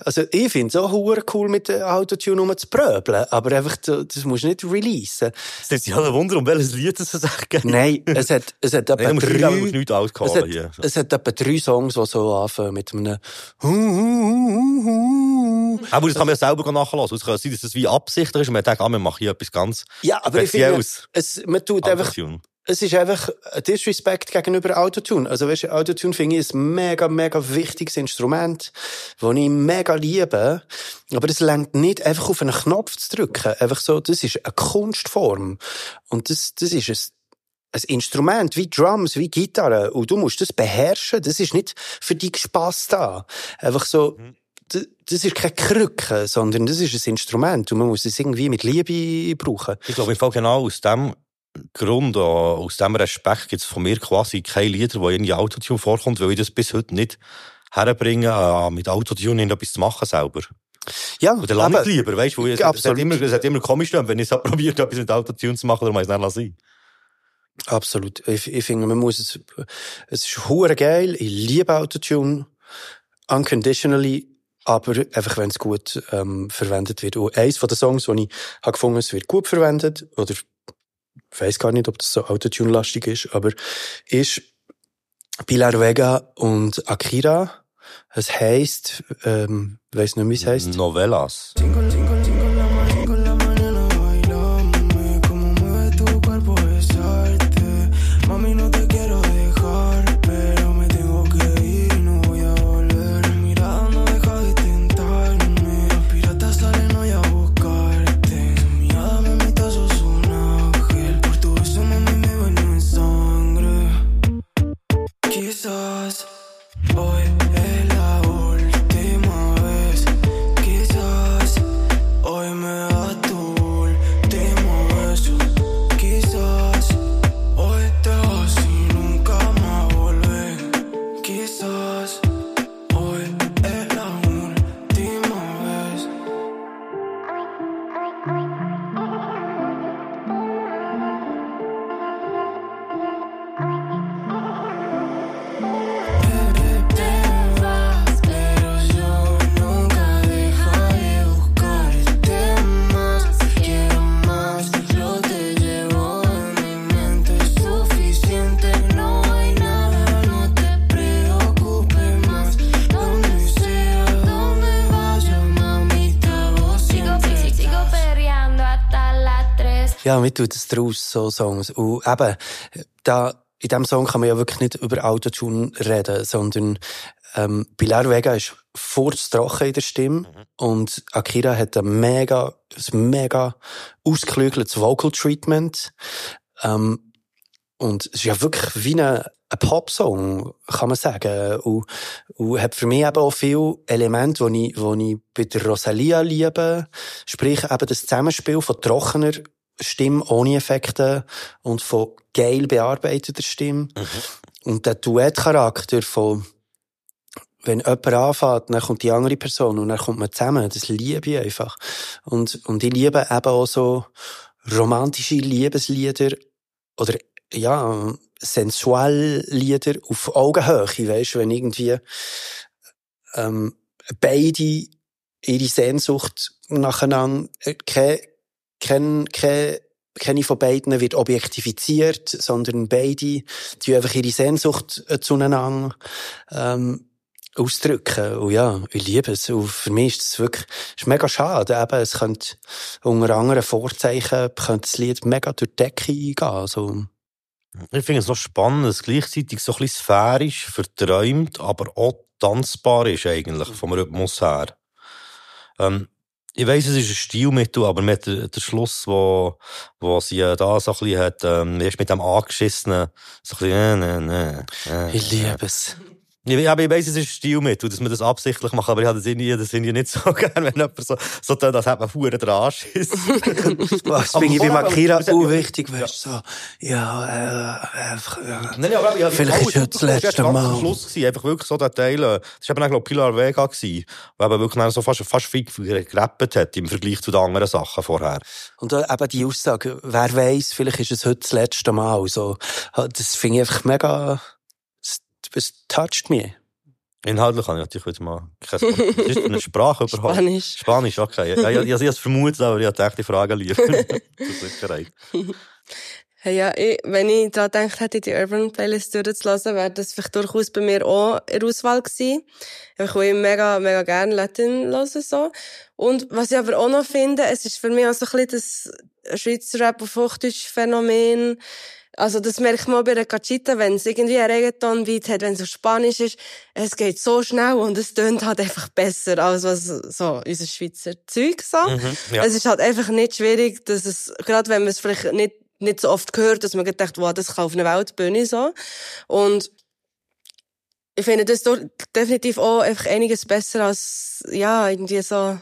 Also, ich finde es auch hure cool, mit dem Autotune rum zu pröbeln. Aber einfach, das musst du nicht releasen. Es ist ja ein Wunder, um welches Lied es sagen. Nein, es hat, es hat etwa Nein, drei, nicht es hat, hier. es hat etwa drei Songs, die so anfangen mit einem Aber das kann man ja selber nachlassen. Es kann sein, dass das wie absichtlich ist und man denkt, ah, wir machen hier etwas ganz Ja, aber ich finde, Spezielles. es, man tut einfach es ist einfach ein Disrespect gegenüber Autotune. Also, weißt du, Autotune finde ich ein mega, mega wichtiges Instrument, das ich mega liebe. Aber es lenkt nicht einfach auf einen Knopf zu drücken. Einfach so, das ist eine Kunstform. Und das, das ist ein, ein Instrument, wie Drums, wie Gitarre. Und du musst das beherrschen. Das ist nicht für dich Spass da. Einfach so, d- das ist keine Krücke, sondern das ist ein Instrument. Und man muss es irgendwie mit Liebe brauchen. Ich glaube, im Fall genau aus dem Grund, aus dem Respekt gibt es von mir quasi keine Lieder, wo irgendwie Autotune vorkommt, weil ich das bis heute nicht herbringe, äh, mit Autotune etwas zu machen selber. Ja, lasse ich aber- lieber, weißt du, es, es, hat immer, es hat immer komisch gedacht, wenn ich es habe probiert etwas mit Autotune zu machen, dann muss ich es dann sein. Absolut. Ich, ich finde, man muss es, es ist hure geil. Ich liebe Autotune. Unconditionally. Aber einfach, wenn es gut, ähm, verwendet wird. Und eins von den Songs, die ich habe gefunden, es wird gut verwendet, oder, ich weiss gar nicht, ob das so Autotune-lastig ist, aber, ist Pilar Vega und Akira. Es heisst, ähm, weiss nicht, wie es heisst. Novellas. Con tut es draus, so Songs. Und eben, da, in diesem Song kann man ja wirklich nicht über Autotune reden, sondern ähm, Pilar Vega ist furztrocken in der Stimme und Akira hat ein mega, ein mega ausgeklügeltes Vocal Treatment. Ähm, und es ist ja wirklich wie ein, ein Popsong, kann man sagen. Und, und hat für mich eben auch viele Elemente, die ich, die ich bei der Rosalia liebe. Sprich eben das Zusammenspiel von trockener Stimme ohne Effekte und von geil bearbeiteter Stimme. Und der Duettcharakter von wenn jemand anfängt, dann kommt die andere Person und dann kommt man zusammen. Das liebe ich einfach. Und, und ich liebe eben auch so romantische Liebeslieder oder, ja, Sensuallieder auf Augenhöhe, weisst, wenn irgendwie, ähm, beide ihre Sehnsucht nacheinander, äh, keine, keine, keine keine von beiden wird objektifiziert, sondern beide die einfach ihre Sehnsucht äh, zueinander ähm, ausdrücken. Und ja, ich liebe es. Und für mich ist es wirklich ist mega schade. Eben, es könnte unter anderen Vorzeichen könnte das Lied mega durch die Decke eingehen. Also, Ich finde es noch spannend, dass gleichzeitig so ein bisschen sphärisch, verträumt, aber auch tanzbar ist eigentlich, vom Rhythmus her. Ähm, ich weiss, es ist ein Stilmittel, aber mit der, der Schluss, wo, wo sie äh, da so ein bisschen hat, ähm, erst mit dem angeschissenen, so ein bisschen, äh, ne, ne, ich liebe es. Ich, aber ich weiss, es ist ein Stilmittel, dass man das absichtlich macht, aber ich habe das irgendwie, das finde ich nicht so gern, wenn jemand so, so tut, als hätte man Huren dran schissen. Das finde ich bei Akira auch wichtig, weißt du, so, ja, äh, einfach, ja. Nein, aber ich, Vielleicht ist ja das letzte Mal. Schluss gewesen, einfach wirklich so der Teil, äh, das war eben, glaube Pilar Vega gewesen, der eben wirklich so fast, fast viel gerappt hat im Vergleich zu den anderen Sachen vorher. Und eben die Aussage, wer weiß, vielleicht ist es heute das letzte Mal, so, das finde ich einfach mega, es, toucht mich. Inhaltlich habe ich natürlich wieder mal kein Was ist eine Sprache überhaupt? Spanisch. Spanisch, okay. Ja, ich, ich, ich habe es vermutet, aber ich echt die Frage lieber. Zur Sicherheit. Hey, ja, ich, wenn ich daran gedacht hätte, die Urban Playlist durchzulassen, wäre das vielleicht durchaus bei mir auch in der Auswahl gewesen. Ich mega, mega gerne Latin höre, so. Und was ich aber auch noch finde, es ist für mich auch so ein bisschen das Schweizer Rap auf Hochdeutsch Phänomen. Also, das merkt man auch bei der Cachita, wenn es irgendwie ein Reggaeton-Beat hat, wenn es auf Spanisch ist, es geht so schnell und es tönt halt einfach besser als was, so, unser Schweizer Zeug, so. Mhm, ja. Es ist halt einfach nicht schwierig, dass es, gerade wenn man es vielleicht nicht, nicht so oft hört, dass man gedacht, wow, das kann auf einer Weltbühne, so. Und, ich finde das definitiv auch einfach einiges besser als, ja, irgendwie so,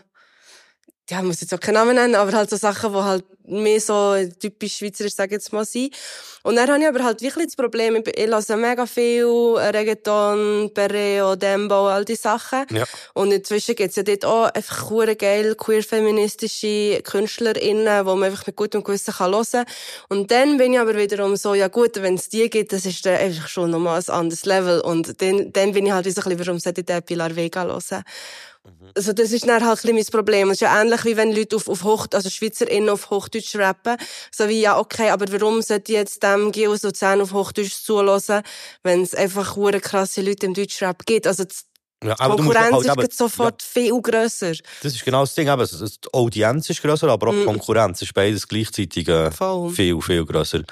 ja, ich muss jetzt auch keinen Namen nennen, aber halt so Sachen, die halt mehr so typisch schweizerisch, sag ich jetzt mal, sind. Und dann habe ich aber halt wirklich das Problem, ich ich höre mega viel Reggaeton, Perreo, Dembo, all die Sachen. Ja. Und inzwischen gibt's ja dort auch einfach hure geil queer-feministische KünstlerInnen, wo man einfach mit gutem Gewissen kann hören Und dann bin ich aber wiederum so, ja gut, wenn es die gibt, das ist dann einfach schon nochmal ein anderes Level. Und dann, dann bin ich halt wie so ein bisschen, warum sollte ich den Pilar Vega hören? Also das ist dann halt ein bisschen mein Problem. Es ist ja ähnlich, wie wenn Leute auf, auf Hoch, also SchweizerInnen auf Hochdeutsch rappen. So wie, ja, okay, aber warum sollte ich jetzt dem Gil Luzern auf Hochdeutsch zulassen, wenn es einfach hure krasse Leute im Deutschrap gibt? Also die Ja, aber musst Konkurrenz halt ist eben- gerade sofort viel grösser. Das ist genau das Ding. Eben, die Audienz ist grösser, aber auch die Konkurrenz ist beides gleichzeitig äh, Mm. Viel, viel grösser.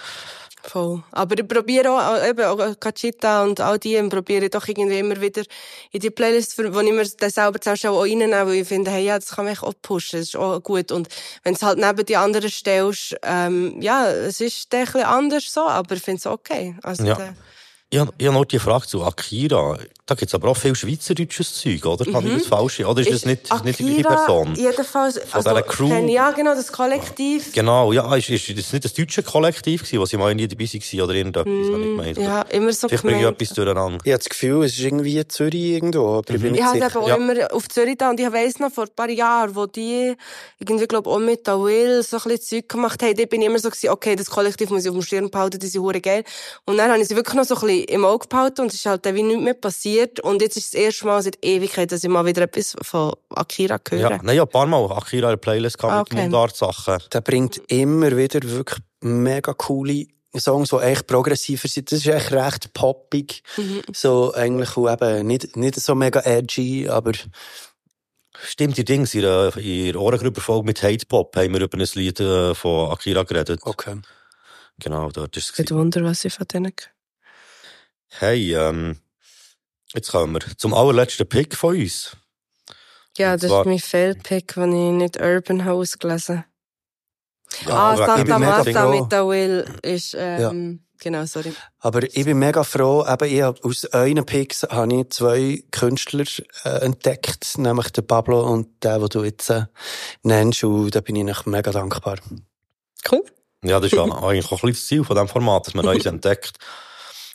Voll. Aber ich probiere auch, äh, eben, auch Cachita und all die, probiere ich doch irgendwie immer wieder in die Playlist, wo ich mir das selber zuerst auch reinnehmen, weil ich finde, hey, ja, das kann mich auch pushen, das ist auch gut. Und wenn es halt neben die anderen stellst, ähm, ja, es ist ein bisschen anders so, aber ich finde es okay. Also, Ja. der- Ich habe ich hab noch die Frage zu Akira. Da gibt es aber auch viel schweizerdeutsches Zeug, oder? Habe ich das falsch? Oder ist das nicht, nicht die gleiche Mhm. Akira, Person? Jedenfalls, also, dieser Crew? kenn- Ja, genau, das Kollektiv. Genau, ja, ist, ist das nicht das deutsche Kollektiv gewesen, wo sie mal nie dabei waren oder irgendetwas, habe ich gemeint. Mm, Ja, immer so Vielleicht bringe ich etwas durcheinander. Ich habe das Gefühl, es ist irgendwie Zürich irgendwo, aber ich bin nicht Ich habe sicher. auch Ja. immer auf Zürich da und ich weiss noch vor ein paar Jahren, wo die irgendwie, glaub auch mit der Will so ein bisschen Zeug gemacht haben, dort bin ich immer so gewesen, okay, das Kollektiv muss ich auf dem Schirm behalten, die sind hure geil. Und dann habe ich sie wirklich noch so ein bisschen im Auge behalten und es ist halt dann wie nichts mehr passiert. Und jetzt ist es das erste Mal seit Ewigkeit, dass ich mal wieder etwas von Akira höre. Ja, nein, ja, ein paar Mal Akira in der Playlist gehabt Ah, mit okay. Mundart-Sachen. Der bringt immer wieder wirklich mega coole Songs, die echt progressiver sind. Das ist echt recht poppig. So eigentlich auch eben nicht, nicht so mega edgy, aber Stimmt, die Dings, in der, in der Ohrengrüberfolge mit Hate Pop haben wir über ein Lied äh, von Akira geredet. Okay. Genau, dort ist es. Kein gewesen. Wunder, was ich von denen höre. Hey, ähm, jetzt kommen wir zum allerletzten Pick von uns. Ja, das ist mein Fail-Pick, den ich nicht Urban House gelesen Ja, Ah, Santa Marta mit der Will ist, ähm, genau, sorry. Aber ich bin mega froh, eben, ich hab, aus euren Picks habe ich zwei Künstler äh, entdeckt, nämlich den Pablo und den, den du jetzt äh, nennst, und da bin ich mega dankbar. Cool. Ja, das ist ja eigentlich auch ein bisschen das Ziel von diesem Format, dass man Neues entdeckt,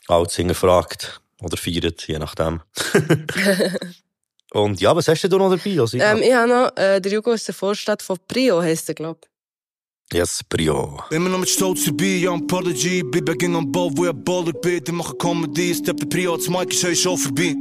alles hinterfragt oder feiert, je nachdem. Und ja, was hast du noch dabei? Also, Ähm, ich habe noch, äh, der Jugo aus der Vorstadt von Prio, heisst er, glaub yes, Brio. Immer noch mit Stolz dabei, ja, ein Prodigy. Bin beginn am Ball, wo ich Baller bin. Die machen Comedy, step der Prio, als Mike ist schon vorbei.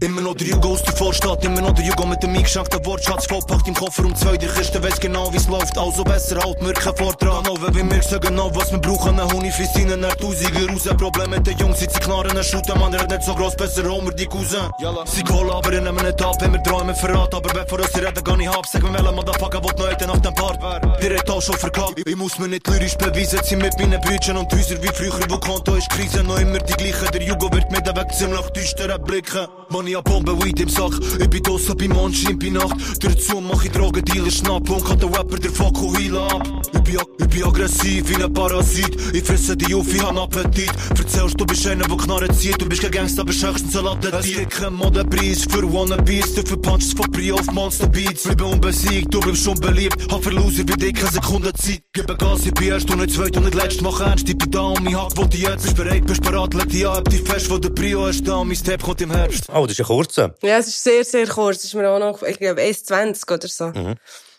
Immer noch der Jugo aus der Vorstadt, immer noch der Jugo mit dem eingeschenkten Wortschatz. Vollpackt im Koffer um zwei, die Kiste weiss genau wie's läuft. Also besser halt mir kein Vortrag. Noch, wenn wir sagen genau, was wir brauchen. Ein Huni für seinen Tausiger raus. Problem mit den Jungs, sitzen knarren, shooten. Man redet nicht so gross, besser holen wir die Cousin. Sie callen, aber ich nehmen nicht ab, wenn wir träumen verraten. Aber bevor uns reden, gar nicht ab. Sag mir, welcher Motherfucker will noch heute nach dem Part. Direkt auch schon verkackt. Ich muss mir nicht lyrisch beweisen, sie mit meinen Brüdern und Häusern wie früher, wo Konto ist Krise. Noch immer die gleichen. Der Jugo wird mit der Weg ziemlich düsteren Blicken. Man, ich hab Bombe Weed im Sack. Ich bin draussen bei Mondschein bei Nacht. Dazu mach ich Drogendealer schnapp und kann der Rapper der Foku heilen ab. Ich bin, ich bin aggressiv wie ein Parasit. Ich fresse die auf, ich hab Appetit. Erzählst, du bist einer, der Knarre zieht. Du bist kein Gangster, aber schächst Salat Es gibt keinen Modepreis für Wannabes. Du verpunchst von Pri auf Monster Beats. Bleibe unbesiegt, du bleibst schon beliebt. Hab für wie dich keine Sekunde Zeit. Gebe Gas, ich bin erst und nicht zweit und nicht letzt. Mach ernst, ich bin da und mein Hack, wo die jetzt. Bist bereit, bist bereit, leg dich an, hab fest, wo der Prio ist da. Mein Step kommt im Herbst. Oh, das ist ein kurzer. Ja, es ist sehr, sehr kurz. Es ist mir auch noch, ich glaube, 1,20 oder so. Mhm.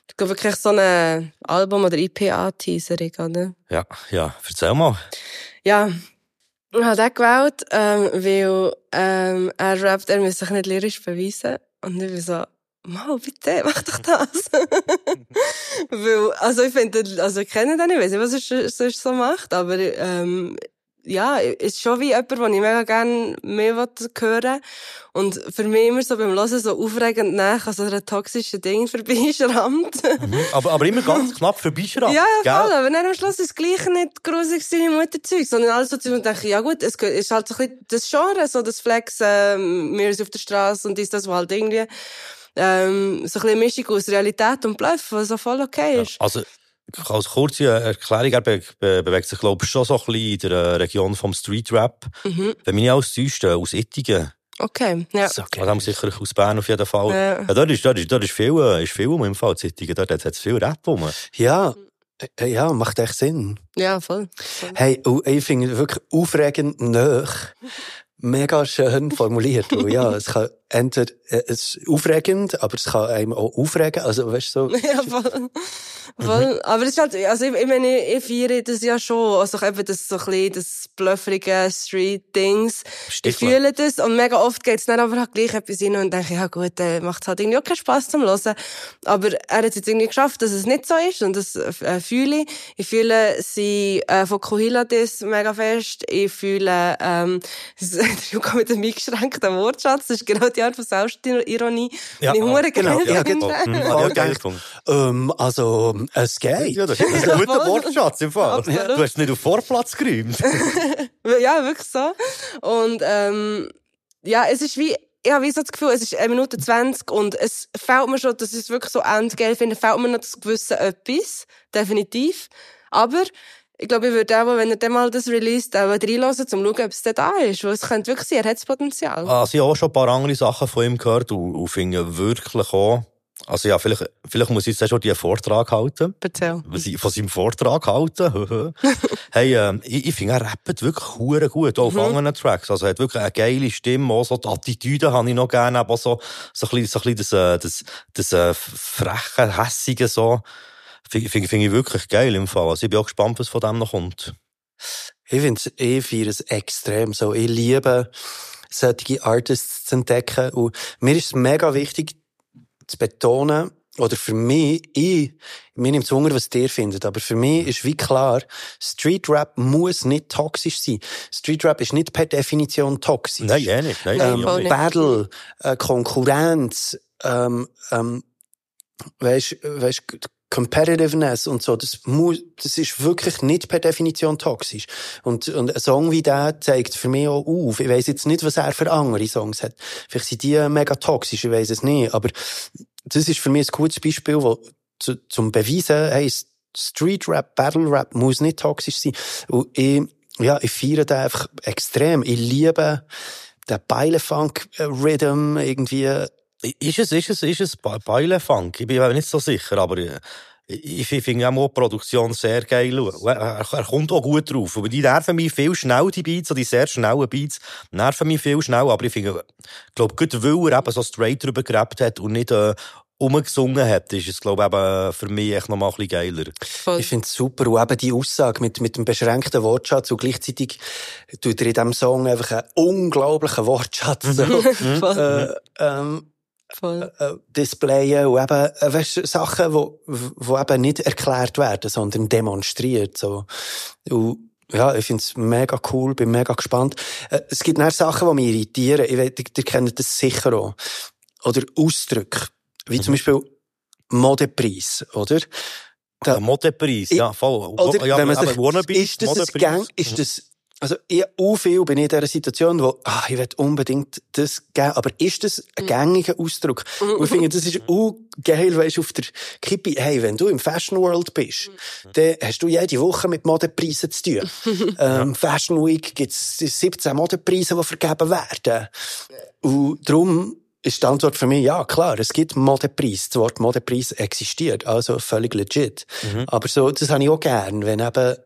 Ich glaube, wirklich so ein Album- oder IP-A-Teaserung, oder? Ja, ja, erzähl mal. Ja. Ich habe den gewählt, ähm, weil ähm, er rappt, er muss sich nicht lyrisch beweisen. Und ich bin so, Mal, bitte, mach doch das. weil, also ich finde, also ich kenne den nicht, ich weiß nicht, was er sonst so macht, aber ähm, ja, ist schon wie jemand, den ich mega gerne mehr hören will. Und für mich immer so beim Hören so aufregend nach an so einer toxischen Ding vorbeischrammt. Aber, aber immer ganz knapp vorbeischraubt. Ja, ja, voll, aber dann am Schluss ist es gleich nicht grusig seine Mutterzeug, sondern alles so, und denke, ja gut, es ist halt so ein bisschen das Genre, so das Flex, ähm, wir sind auf der Straße und ist das, wo halt irgendwie, ähm, so ein bisschen eine Mischung aus Realität und Bluff, was so voll okay ist. Also, als kurze Erklärung, er be be bewegt sich, glaube ich, schon so ein bisschen in der Region vom Street Rap. Mhm. Wenn mich nicht alles täuscht, äh, aus Ittingen. Okay, ja. So, Okay. Also sicher aus Bern auf jeden Fall. Ja. Ja. dort ist, dort ist, dort ist viel, äh, ist viel um im Fall in Ittingen. Dort hat es viel Rap rum. Ja, äh, ja, macht echt Sinn. Ja, voll. voll. Hey, und ich finde wirklich aufregend nöch. Mega schön formuliert. ja, es kann entweder, äh, es ist aufregend, aber es kann einem auch aufregen. Also, weißt du, so. Ja, voll. voll. Aber es ist halt, also ich, ich meine, ich feiere das ja schon. Also eben das so ein bisschen, das blufferige Street-Dings. Ich fühle das. Und mega oft geht's dann aber halt gleich etwas rein und denke, ja gut, äh, macht halt irgendwie auch keinen Spass zum Hören. Aber er hat es jetzt irgendwie geschafft, dass es nicht so ist. Und das äh, fühle ich. Ich fühle sie äh, von Kohila das mega fest. Ich fühle, ähm, der Juka mit dem eingeschränkten Wortschatz. Das ist genau die Art von Selbstironie, Ja, die ich hure genau. Ja, gedacht. gefunden. Ähm, also, es geht. Ja, das ist ein guter Wortschatz im Fall. Absolut. Du hast nicht auf Vorplatz geräumt. Ja, wirklich so. Und ähm, ja, es ist wie, ich habe so das Gefühl, es ist eine Minute 20 und es fällt mir schon, dass ich es wirklich so endgeil finde, fällt mir noch das gewisse etwas, definitiv. Aber ich glaube, ich würde auch, wenn er dann mal das released, auch reinhören, um zu schauen, ob es dann da ist. Weil es könnte wirklich sein, er hat das Potenzial. Also, ich habe auch schon ein paar andere Sachen von ihm gehört und, und finde wirklich auch, also ja, vielleicht, vielleicht muss ich jetzt schon die Vortrag halten. Erzähl. Von seinem Vortrag halten. hey, ähm, ich, ich finde, er rappt wirklich hure gut, auch auf anderen Tracks. Also, er hat wirklich eine geile Stimme, auch so die Attitüde habe ich noch gerne, aber so, so ein bisschen, so ein bisschen das, äh, das, das, äh, freche, hässige, so. Finde find, find ich wirklich geil im Fall. Also, ich bin auch gespannt, was von dem noch kommt. Ich finde es, ich feiere es extrem so. Ich liebe, solche Artists zu entdecken. Und mir ist es mega wichtig, zu betonen, oder für mich, ich, mir nimmt es Wunder, was ihr findet, aber für mich ist wie klar, Street Rap muss nicht toxisch sein. Street Rap ist nicht per Definition toxisch. Nein, eh nicht. Nein, Nein, eh voll nicht. nicht. Battle, äh, Konkurrenz, ähm, ähm, weißt, weißt, Competitiveness und so, das muss, das ist wirklich nicht per Definition toxisch. Und, und ein Song wie der zeigt für mich auch auf. Ich weiss jetzt nicht, was er für andere Songs hat. Vielleicht sind die mega toxisch, ich weiss es nicht. Aber das ist für mich ein gutes Beispiel, wo zu, zum Beweisen, hey, Street Rap, Battle Rap muss nicht toxisch sein. Und ich, ja, ich feiere den einfach extrem. Ich liebe den Beilefunk-Rhythm irgendwie. Ist es, ist es, ist es Beilefunk? Ich bin mir nicht so sicher, aber äh, ich, ich finde auch die Produktion sehr geil. Er, er kommt auch gut drauf. Aber die nerven mich viel schnell, die Beats, die sehr schnellen Beats, nerven mich viel schnell. Aber ich finde, ich glaube, gut, weil er eben so straight drüber gehabt hat und nicht äh, umgesungen hat, ist es, glaube ich, eben für mich echt noch mal ein bisschen geiler. Voll. Ich finde es super. Und eben die Aussage mit, mit dem beschränkten Wortschatz und gleichzeitig tut er in diesem Song einfach einen unglaublichen Wortschatz so, äh, ähm, Voll. äh, displayen und eben, äh, weißt, Sachen, wo, wo eben nicht erklärt werden, sondern demonstriert, so. Und, ja, ich find's mega cool, bin mega gespannt. Äh, es gibt noch Sachen, die mich irritieren. Ich weiß, ihr, kennt das sicher auch. Oder Ausdrücke. Wie zum Beispiel Modepreis, oder? Der Modepreis, ja, voll. Oder, ja, wenn man sich, ist das ein Modepreis. Gang, ist das, also, ich, auch viel bin ich in dieser Situation, wo, ah, ich will unbedingt das geben, aber ist das ein gängiger Ausdruck? Und ich finde, das ist auch geil, weisst, auf der Kippe, hey, wenn du im Fashion World bist, dann hast du jede Woche mit Modepreisen zu tun. ähm, Fashion Week gibt's 17 Modepreise, die vergeben werden. Und darum, ist die Antwort für mich, ja, klar, es gibt Modepreis. Das Wort Modepreis existiert, also völlig legit. Aber so, das habe ich auch gern, wenn eben,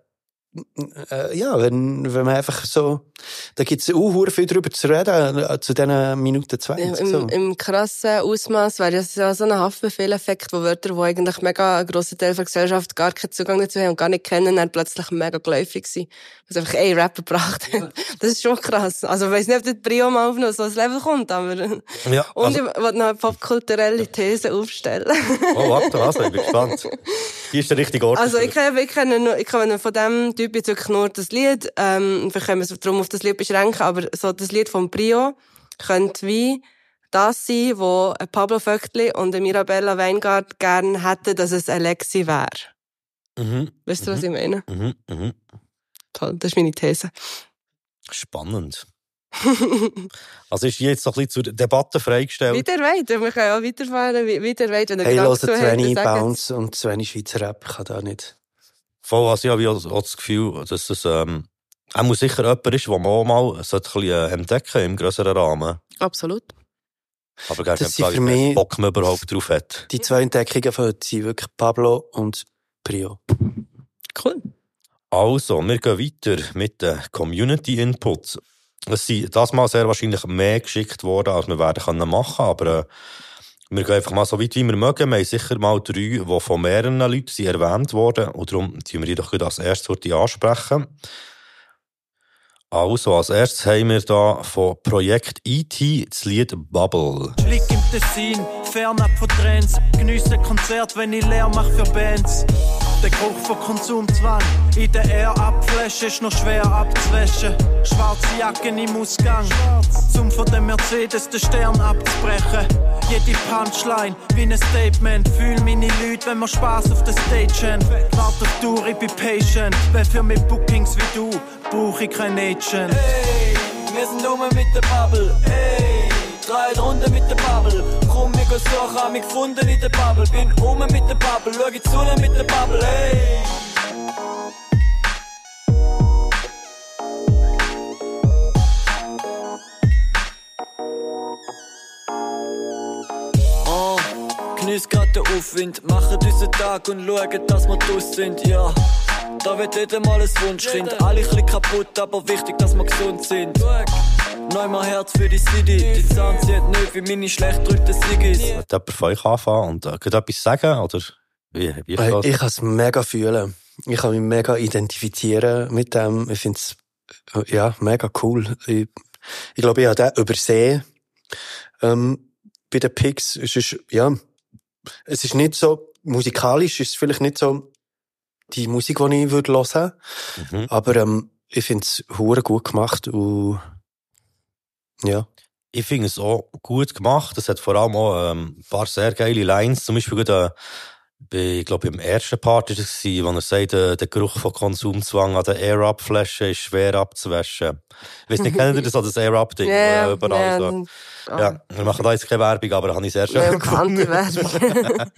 äh, ja, wenn, wenn man einfach so, da gibt's auch hure viel drüber zu reden, äh, zu diesen Minuten 20. Im, so. Im krassen Ausmaß wäre das ja so ein Haftbefehl-Effekt, wo Wörter, die eigentlich mega ein grosser Teil der Gesellschaft gar keinen Zugang dazu haben und gar nicht kennen, dann plötzlich mega geläufig sind. Was einfach ein Rapper gebracht hat. Das ist schon krass. Also ich weiss nicht, ob das Brio mal auf noch so ein Level kommt, aber... Ja, Und also- ich will noch eine popkulturelle These aufstellen. Oh, warte, was? Ich bin gespannt. Hier ist der richtige Ort. Also ich kenne, ich nur, ich kenne von dem Typ jetzt wirklich nur das Lied, ähm, vielleicht können wir es darum auf das Lied beschränken, aber so das Lied von Brio könnte wie das sein, wo Pablo Vöckli und Mirabella Weingart gerne hätten, dass es Alexi wäre. Mhm, Weißt du, was ich meine? mhm, mhm. Toll, das ist meine These. Spannend. Also ist jetzt so ein bisschen zur Debatte freigestellt? Weiter weit, wir können auch weiterfahren, wie- weiter weit, wenn Hey, dann sagt Bounce und wenig Schweizer Rap, ich kann da nicht. Voll, also ich habe auch das Gefühl, dass es ähm, auch mal sicher jemand ist, den man auch mal sollte ein bisschen, äh, entdecken im grösseren Rahmen. Absolut. Aber gar Das nicht, für mich- Bock man überhaupt drauf hat. Die zwei Entdeckungen von heute sind wirklich Pablo und Brio. Cool. Also, wir gehen weiter mit den Community Inputs. Es sind das mal sehr wahrscheinlich mehr geschickt worden, als wir werden können machen, aber äh, wir gehen einfach mal so weit, wie wir mögen. Wir haben sicher mal drei, die von mehreren Leuten erwähnt wurden und darum tun wir die doch als erstes ansprechen. Also, als erstes haben wir da von Projekt E.T. das Lied Bubble. Blick im Tessin, fernab von Trends. Geniesse Konzert, wenn ich leer mach für Bands. Der Geruch von Konsumzwang in der Air abflashen ist noch schwer abzuwaschen. Schwarze Jacken im Ausgang, zum von dem Mercedes den Stern abzubrechen. Jede Punchline wie ein Statement. Fühl meine Leute, wenn wir Spaß auf der Stage haben. Wart auf Tour, ich bin patient. Wer für mich Bookings wie du, brauch ich kein Agent. Hey, wir sind rum mit der Bubble. Hey, drei Runden mit der Bubble. Gehen suchen, hab mich gefunden in der Bubble. Bin um mit der Bubble, schau ich zu mit der Bubble. Hey. Oh, genieß grad den Aufwind, machen unseren Tag und schauen, dass wir draus sind, ja. Da wird jeder mal ein Wunschkind, alle ein kaputt, aber wichtig, dass wir gesund sind. Neu mein Herz für die City, die Sound sieht nicht wie meine schlecht drückten Siggis. Wird jemand von euch anfangen und äh, könnt ihr etwas sagen? Oder wie, ist Hey, das? ich kann es mega fühlen. Ich kann mich mega identifizieren mit dem. Ich finde es ja, mega cool. Ich, ich glaube, ich habe den übersehen. Ähm, bei den Pigs es ist ja, es ist nicht so, musikalisch ist es vielleicht nicht so die Musik, die ich würde hören Mhm. aber ähm, ich finde es hure gut gemacht und ja. Ich finde es auch gut gemacht. Es hat vor allem auch ähm, ein paar sehr geile Lines. Zum Beispiel äh, ich glaube, im ersten Part war es, wo er sagt, äh, der Geruch von Konsumzwang an der Air-Up-Flasche ist schwer abzuwaschen. Ich weiss nicht, kennt ihr das, so das Air-Up-Ding? Ja, wo ja, überall ja, so. ah. Ja, wir machen da jetzt keine Werbung, aber das habe ich sehr schön Ja, gefunden. Anti-Werbung.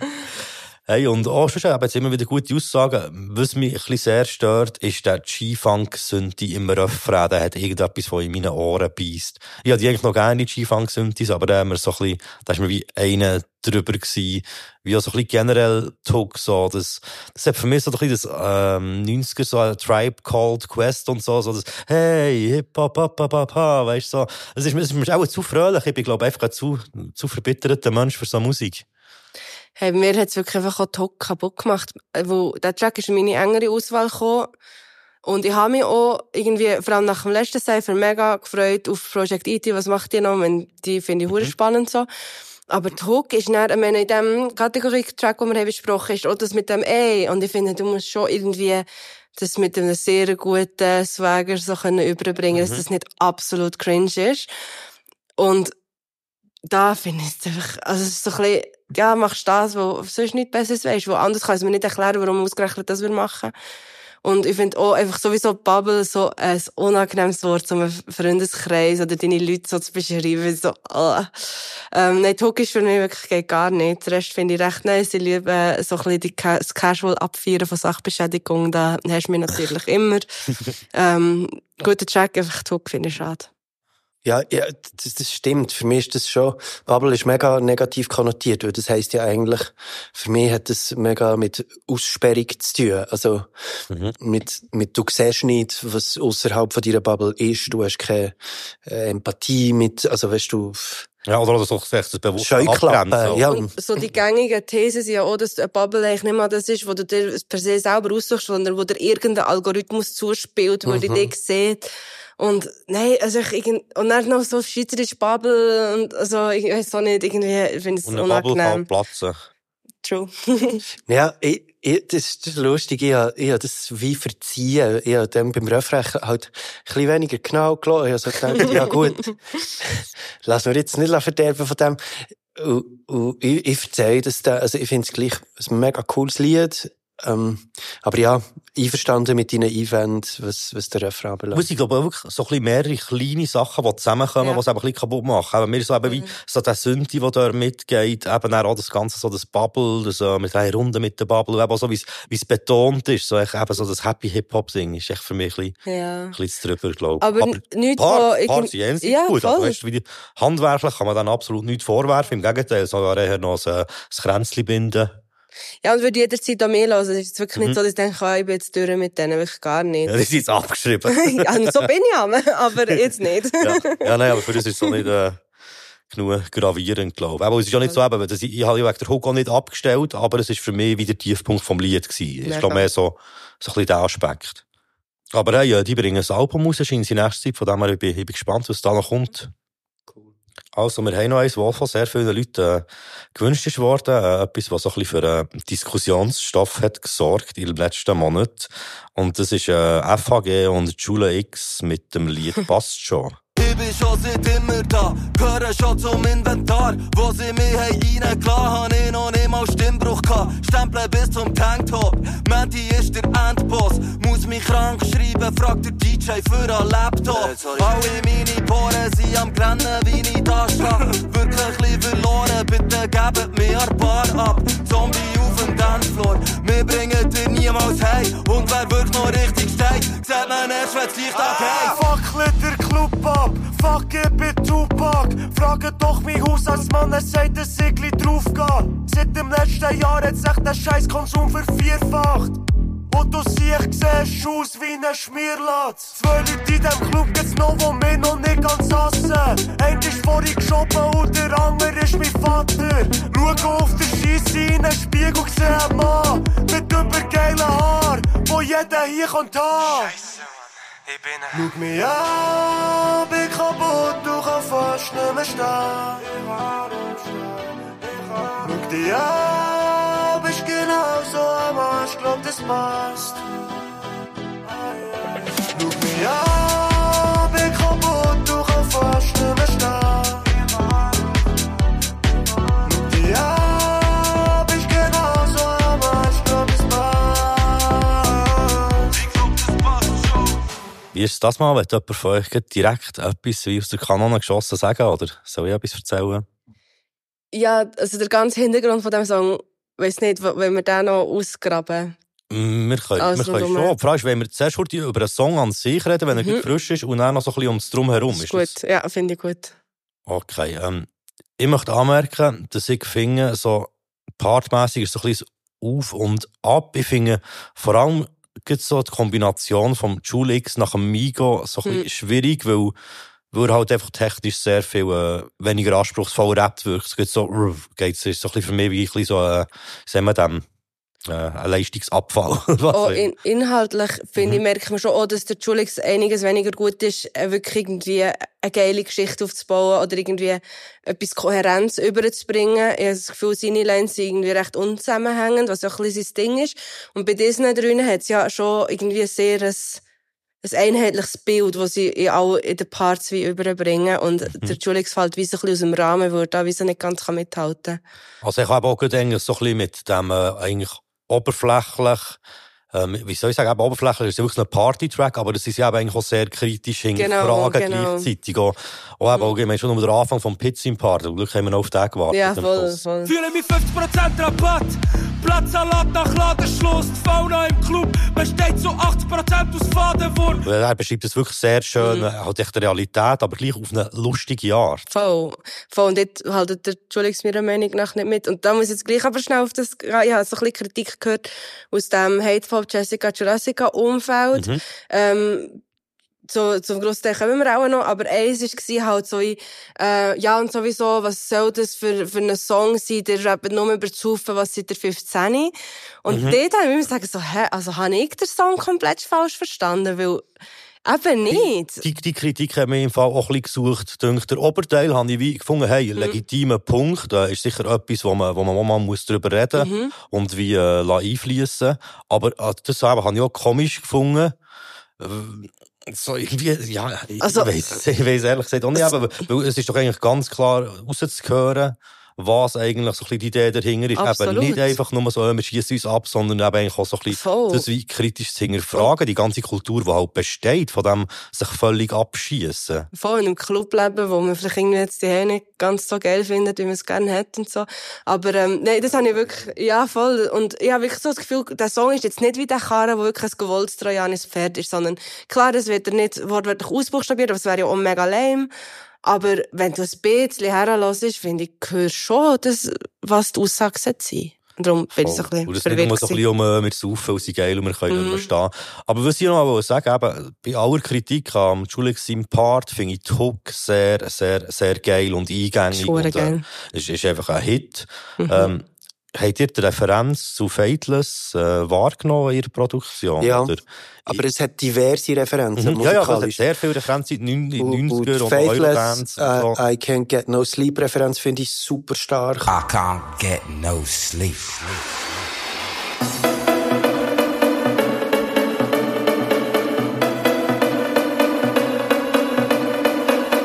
Hey, und auch schon eben jetzt immer wieder gute Aussagen. Was mich ein bisschen sehr stört, ist der G-Funk-Synthi im Refrain. Der hat irgendetwas, was in meinen Ohren beißt. Ich hatte eigentlich noch gerne G-Funk-Synthis, aber da wir so ein bisschen, da ist mir wie einer drüber gewesen. Wie auch so ein bisschen generell Tug, so. Das, das hat für mich so ein bisschen das, ähm, 90er, so ein Tribe Called Quest und so, so das, hey, hip hop, hop, hop, hop, weißt so. Das ist, das ist mir auch zu fröhlich. Ich bin, glaube ich, einfach ein zu, zu verbitterter Mensch für so Musik. Hey, mir hat's wirklich einfach auch Talk kaputt gemacht. äh, Wo, der Track ist in meine engere Auswahl gekommen. Und ich habe mich auch irgendwie, vor allem nach dem letzten Cypher, mega gefreut auf Project IT. Was macht ihr noch? Wenn, die finde ich mhm. spannend so. Aber die Hook ist dann, ich meine, in dem Kategorie-Track, den wir haben besprochen, ist auch das mit dem Ey. Und ich finde, du musst schon irgendwie das mit einem sehr guten Swagger so können überbringen, dass das nicht absolut cringe ist. Und da finde ich es einfach, also es ist so ein bisschen, ja, machst das, wo sonst nicht Besseres weisst, wo anders kann es mir nicht erklären, warum ausgerechnet das wir machen. Und ich finde auch einfach sowieso Bubble so ein unangenehmes Wort, um einen Freundeskreis oder deine Leute so zu beschreiben. So, ah. ähm, nein, Talk ist für mich wirklich geht gar nicht. Den Rest finde ich recht nice. Ich liebe äh, so ein bisschen das Casual Abfeiern von Sachbeschädigung. Da hast du mich natürlich immer. ähm, guter Track, einfach Talk finde ich schade. Ja, ja das, das stimmt. Für mich ist das schon, Bubble ist mega negativ konnotiert, weil das heisst ja eigentlich, für mich hat das mega mit Aussperrung zu tun. Also, mit, mit, du siehst nicht, was außerhalb von deiner Bubble ist. Du hast keine äh, Empathie mit, also weißt du, Ja, oder, oder so, das bewusst abgrenzen. ja. Und so die gängigen Thesen sind ja auch, dass eine Bubble eigentlich nicht mal das ist, wo du dir per se selber aussuchst, sondern wo dir irgendein Algorithmus zuspielt, wo Mhm. die dich sieht. Und nein, also ich, irgend- und dann noch so schweizerische Bubble und also ich weiß auch nicht, irgendwie ich finde es Und eine Bubble kann unangenehm. platzen. True. Ja, ich, ich, das ist das ist lustig. Ich habe, ich habe das wie verziehen. Ich habe dem beim Refrain halt ein bisschen weniger genau gelassen. Ich habe so gedacht, ja gut, lass mir jetzt nicht verderben von dem. Und, und ich, ich verzeihe das da, also ich finde es gleich ein mega cooles Lied. Ähm, aber ja, einverstanden mit deinen Einwänden, was, was der Refrain Aber belangt. es sind, glaube ich, wirklich so ein bisschen mehrere kleine Sachen, die zusammenkommen, Ja. die es eben ein bisschen kaputt machen. Eben, mir so eben wie so der Synthi, der da mitgeht, eben auch das Ganze, so das Bubble, das, äh, mit drei Runden mit der Bubble, eben auch so, wie es, betont ist, so echt eben so das Happy Hip-Hop-Ding, ist echt für mich ein bisschen, Ja. ein bisschen drüber, glaube ich. Aber, nichts, Paar, wo ich- jenseits Ja, gut, aber voll. weißt, du, wie die, handwerklich kann man dann absolut nichts vorwerfen, im Gegenteil, sogar eher noch ein, ein Kränzchen binden. Ja, und würde jederzeit an mir hören. Es ist wirklich nicht so, dass ich denke, ah, ich bin jetzt durch mit denen, wirklich gar nicht. Ja, das ist jetzt abgeschrieben. ja, so bin ich aber jetzt nicht. ja. ja, nein, aber für das ist es so nicht äh, genug gravierend, glaube ich. Aber es ist ja nicht so, eben, ich, ich habe ja wegen der Hook auch nicht abgestellt, aber es ist für mich wieder der Tiefpunkt vom Lied gewesen. Es ist, Mega. glaube mehr so, so ein bisschen der Aspekt. Aber hey, die bringen ein Album raus, in nächster Zeit, von dem her ich bin ich bin gespannt, was da noch kommt. Also, wir haben noch eins, was von sehr vielen Leuten äh, gewünscht ist worden. Äh, etwas, was so ein bisschen für äh, Diskussionsstoff hat gesorgt in den letzten Monaten. Und das ist äh, FHG und Jula X mit dem Lied «Passt schon». Ich bin schon seit immer da, gehöre schon zum Inventar. Wo sie mich haben reingelassen, hab ich noch mal Stimmbruch gehabt. Stempeln bis zum Tanktop, Menti ist der Endboss. Muss mich krank schreiben, fragt der DJ für einen Laptop. Alle meine Poren sind am Grennen, wie da stehe. Wirklich verloren, bitte gebt mir ein paar ab. Zombie auf dem Dancefloor, wir bringen dir niemals heim. Und wer wirklich noch richtig steht, sieht man erst, wenn das Licht angeht. Fuck der Club ab, fuck ich bin Tupac. Frage doch mein Haus als Mann, er sagt, dass ich gleich drauf gehe. Seit dem letzten Jahr hat sich der Scheißkonsum vervierfacht. Und du siehst, siehst aus wie ein Schmierlatz. Zwei Leute in dem Club gibt's noch, wo mir noch nicht ganz hassen. Einer ist vorhin geschoben und der andere ist mein Vater. Schau auf der Scheisse in den Spiegel, seh einen Mann mit übergeilen Haar, wo jeder hier kommt haben. Ich bin Schau mich an, bin kaputt, du kannst fast nicht mehr stehen. Schau dich an, auch so, aber ich glaub, das passt. Lug mir ab, ich kaputt, du kannst fast bist mehr stark. Lug dir ab, ich genauso, aber ich das passt. Ich glaub, das passt schon. Wie ist das mal, wenn jemand von euch direkt etwas wie aus der Kanone geschossen sagen, oder soll ich etwas erzählen? Ja, also der ganze Hintergrund von dem Song weiß nicht, wenn wir den noch ausgraben. Mm, Wir können, Also, wir können schon. Die Frage ist, wenn wir zuerst über einen Song an sich reden, wenn er Mhm. frisch ist, und dann noch so ein bisschen ums Drumherum. Ist Ist gut, das- ja, finde ich gut. Okay, ähm, ich möchte anmerken, dass ich finde, so partmäßig ist so ein bisschen auf und ab. Ich finde vor allem gibt's so die Kombination vom Jule X nach dem Migo so ein bisschen Hm. schwierig, weil, weil er halt einfach technisch sehr viel äh, weniger anspruchsvoll rappt wirkt. Es geht so, ruff, geht's, ist so ein bisschen für mich wie ein bisschen so, äh, sagen wir dem, äh, ein Leistungsabfall. Oh, in, inhaltlich, finde ich, Mhm. merkt man schon auch, dass der Julix einiges weniger gut ist, äh, wirklich irgendwie eine geile Geschichte aufzubauen oder irgendwie etwas Kohärenz überzubringen. Ich habe das Gefühl, seine Lines sind irgendwie recht unzusammenhängend, was auch ein bisschen sein Ding ist. Und bei diesen drinnen hat es ja schon irgendwie sehr ein, ein einheitliches Bild, das sie in, all, in den Parts wie überbringen. Und Mhm. der Julix fällt wie so ein bisschen aus dem Rahmen, er da wie so nicht ganz kann mithalten kann. Also ich habe auch eigentlich so ein bisschen mit dem äh, eigentlich oberflächlich, ähm, wie soll ich sagen, eben oberflächlich ist es wirklich ein Party-Track, aber das ist ja eigentlich auch sehr kritisch Genau, hinterfragen genau. gleichzeitig. Auch, auch eben, auch, ich meine, schon um den Anfang vom Pizza im Part, zum Glück haben wir noch auf den gewartet. Ja, am voll, voll. Fühle mich 50% Rabatt. Platzsalat nach Ladenschluss. Die Fauna im Club besteht zu 80% aus Fadenwurm. Er beschreibt es wirklich sehr schön, Mhm. halt echt die Realität, aber gleich auf eine lustige Art. Voll. Voll. Und dort haltet der Julix meiner Meinung nach nicht mit. Und da muss ich jetzt gleich aber schnell auf das, ja, ich habe so ein bisschen Kritik gehört aus dem Hateful Jessica Jurassica Umfeld. Mhm. Ähm, so, zum Grossteil kommen wir auch noch, aber eins war halt so, äh, ja, und sowieso, was soll das für, für ein Song sein, der rappt nur über zu Haufen, was seit der 15. Und Mhm. dort habe ich mir sagen, so, hä, also habe ich den Song komplett falsch verstanden, weil, eben nicht. Die, die Kritik haben wir im Fall auch ein bisschen gesucht. Durch den Oberteil habe ich wie gefunden, hey, Mhm. ein legitimer Punkt, äh, ist sicher etwas, wo man, wo man mal muss drüber reden Mhm. und wie äh, einfließen. Aber äh, das habe ich auch komisch gefunden. Äh, So irgendwie, ja, ich, Also- ich weiss, ich weiss ehrlich gesagt auch nicht, aber, es ist doch eigentlich ganz klar rauszuhören, was eigentlich so ein bisschen die Idee dahinter ist. Absolut. Eben nicht einfach nur so, äh, wir schießen uns ab, sondern eben eigentlich auch so ein bisschen Voll. das wie kritisch zu hinterfragen, die ganze Kultur, die halt besteht, von dem sich völlig abschießen. voll in einem Clubleben, wo man vielleicht irgendwie jetzt die Hände nicht ganz so geil findet, wie man es gerne hätte und so. Aber ähm, nein, das habe ich wirklich, ja voll. Und ich habe wirklich so das Gefühl, der Song ist jetzt nicht wie der Karren, wo wirklich ein gewolltes trojanisches Pferd ist, sondern klar, das wird er nicht wortwörtlich ausbuchstabiert, aber es wäre ja auch mega lame. Aber wenn du ein bisschen herlässt, finde ich, hörst schon, das, was die Aussage sollte sein. Und darum bin ich so ein bisschen Und es nicht nur so ein bisschen um, wir saufen und sind geil und wir können Mhm. nicht mehr stehen. Aber was ich noch mal sagen eben, bei aller Kritik am Julex seinem Part finde ich die Hook sehr, sehr, sehr geil und eingängig. Ist und, geil. äh, es ist einfach ein Hit. Mhm. Ähm, habt ihr die Referenz zu Fateless äh, wahrgenommen in ihrer Produktion? Ja, Oder? Aber es hat diverse Referenzen. Mhm. Ja, ja, es hat sehr viele Referenzen in den Und- 90er und und Faithless, und so. äh, I Can't Get No Sleep Referenz finde ich super stark. I can't get no sleep.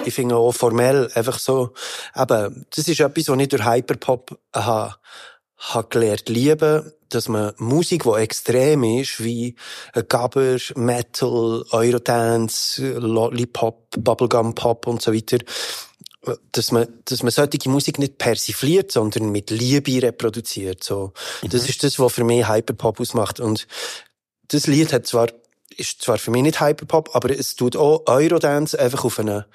Ich finde auch formell einfach so, eben, das ist etwas, was ich durch Hyperpop habe, habe gelernt lieben, dass man Musik, die extrem ist, wie Gabber, Metal, Eurodance, Lollipop, Bubblegum Pop und so weiter, dass man, dass man solche Musik nicht persifliert, sondern mit Liebe reproduziert, so. Das ist das, was für mich Hyperpop ausmacht. Und das Lied hat zwar, ist zwar für mich nicht Hyperpop, aber es tut auch Eurodance einfach auf eine,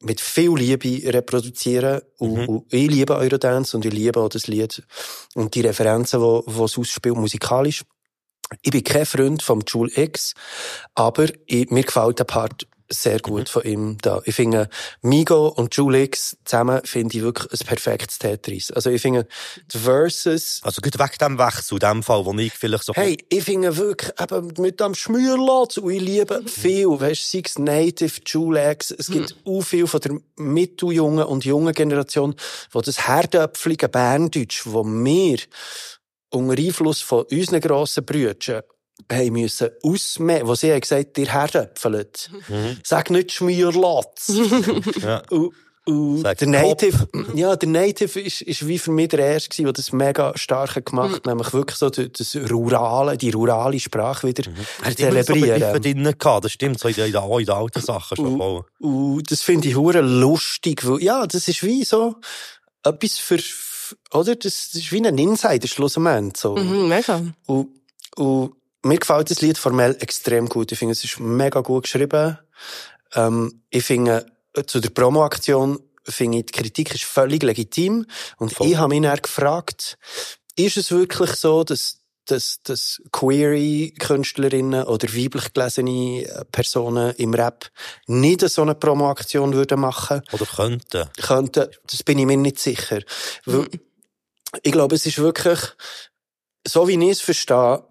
mit viel Liebe reproduzieren. Und, und ich liebe Eurodance und ich liebe auch das Lied. Und die Referenzen, die, die es ausspielt, musikalisch. Ich bin kein Freund vom Jule X, aber ich, mir gefällt der Part sehr gut von ihm da. Ich finde, Migo und Jule X zusammen finde ich wirklich ein perfektes Tetris. Also ich finde, die Verses, Also gut weg dem Wechsel, in dem Fall, wo ich vielleicht so... Hey, ich finde wirklich, eben mit dem Schmürlatz, und ich liebe viel, weißt, sei es Native, Julex, es gibt auch viel von der mitteljungen und jungen Generation, wo das herdöpfelige Berndeutsch, wo wir unter Einfluss von unseren grossen Brüdern haben müssen ausmähen, wo sie haben gesagt, ihr herdöpfelt. Sag nicht Schmürlatz. Ja. Und, Und der. Native, ja, der Native ist, ist wie für mich der erste, der das mega stark hat gemacht, nämlich wirklich so das das Rurale, die rurale Sprache wieder Er hat zelebrieren. drin gehabt, das stimmt, so in den, auch in den alten Sachen schon voll. Und das finde ich hure lustig, weil, ja, das ist wie so etwas für, oder? Das, das ist wie ein Insider schlussendlich, so. Mhm, mega. Und, und mir gefällt das Lied formell extrem gut. Ich finde, es ist mega gut geschrieben. Ähm, ich finde, äh, zu der Promo-Aktion finde ich, die Kritik ist völlig legitim. Und Voll. ich habe mich dann gefragt, ist es wirklich so, dass, dass, dass Query-Künstlerinnen oder weiblich gelesene äh, Personen im Rap nicht so eine Promo-Aktion würden machen Oder könnten. könnten, das bin ich mir nicht sicher. Weil, ich glaube, es ist wirklich, so wie ich es verstehe,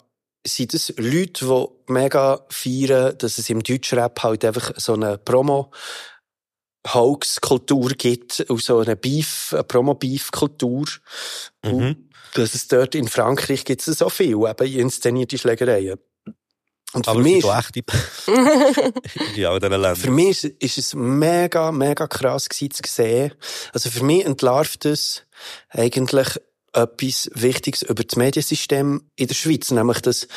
sind es Leute, die mega feiern, dass es im Deutschrap halt einfach so eine Promo Hoax-Kultur gibt und so eine Beef, eine Promo-Beef-Kultur. Mhm. dass es dort in Frankreich gibt es so viel, eben inszenierte Schlägereien. Und für Aber mich echte. ja, in diesen Ländern. für mich ist, ist es mega, mega krass gewesen zu sehen. Also für mich entlarvt es eigentlich etwas Wichtiges über das Mediensystem in der Schweiz, nämlich dass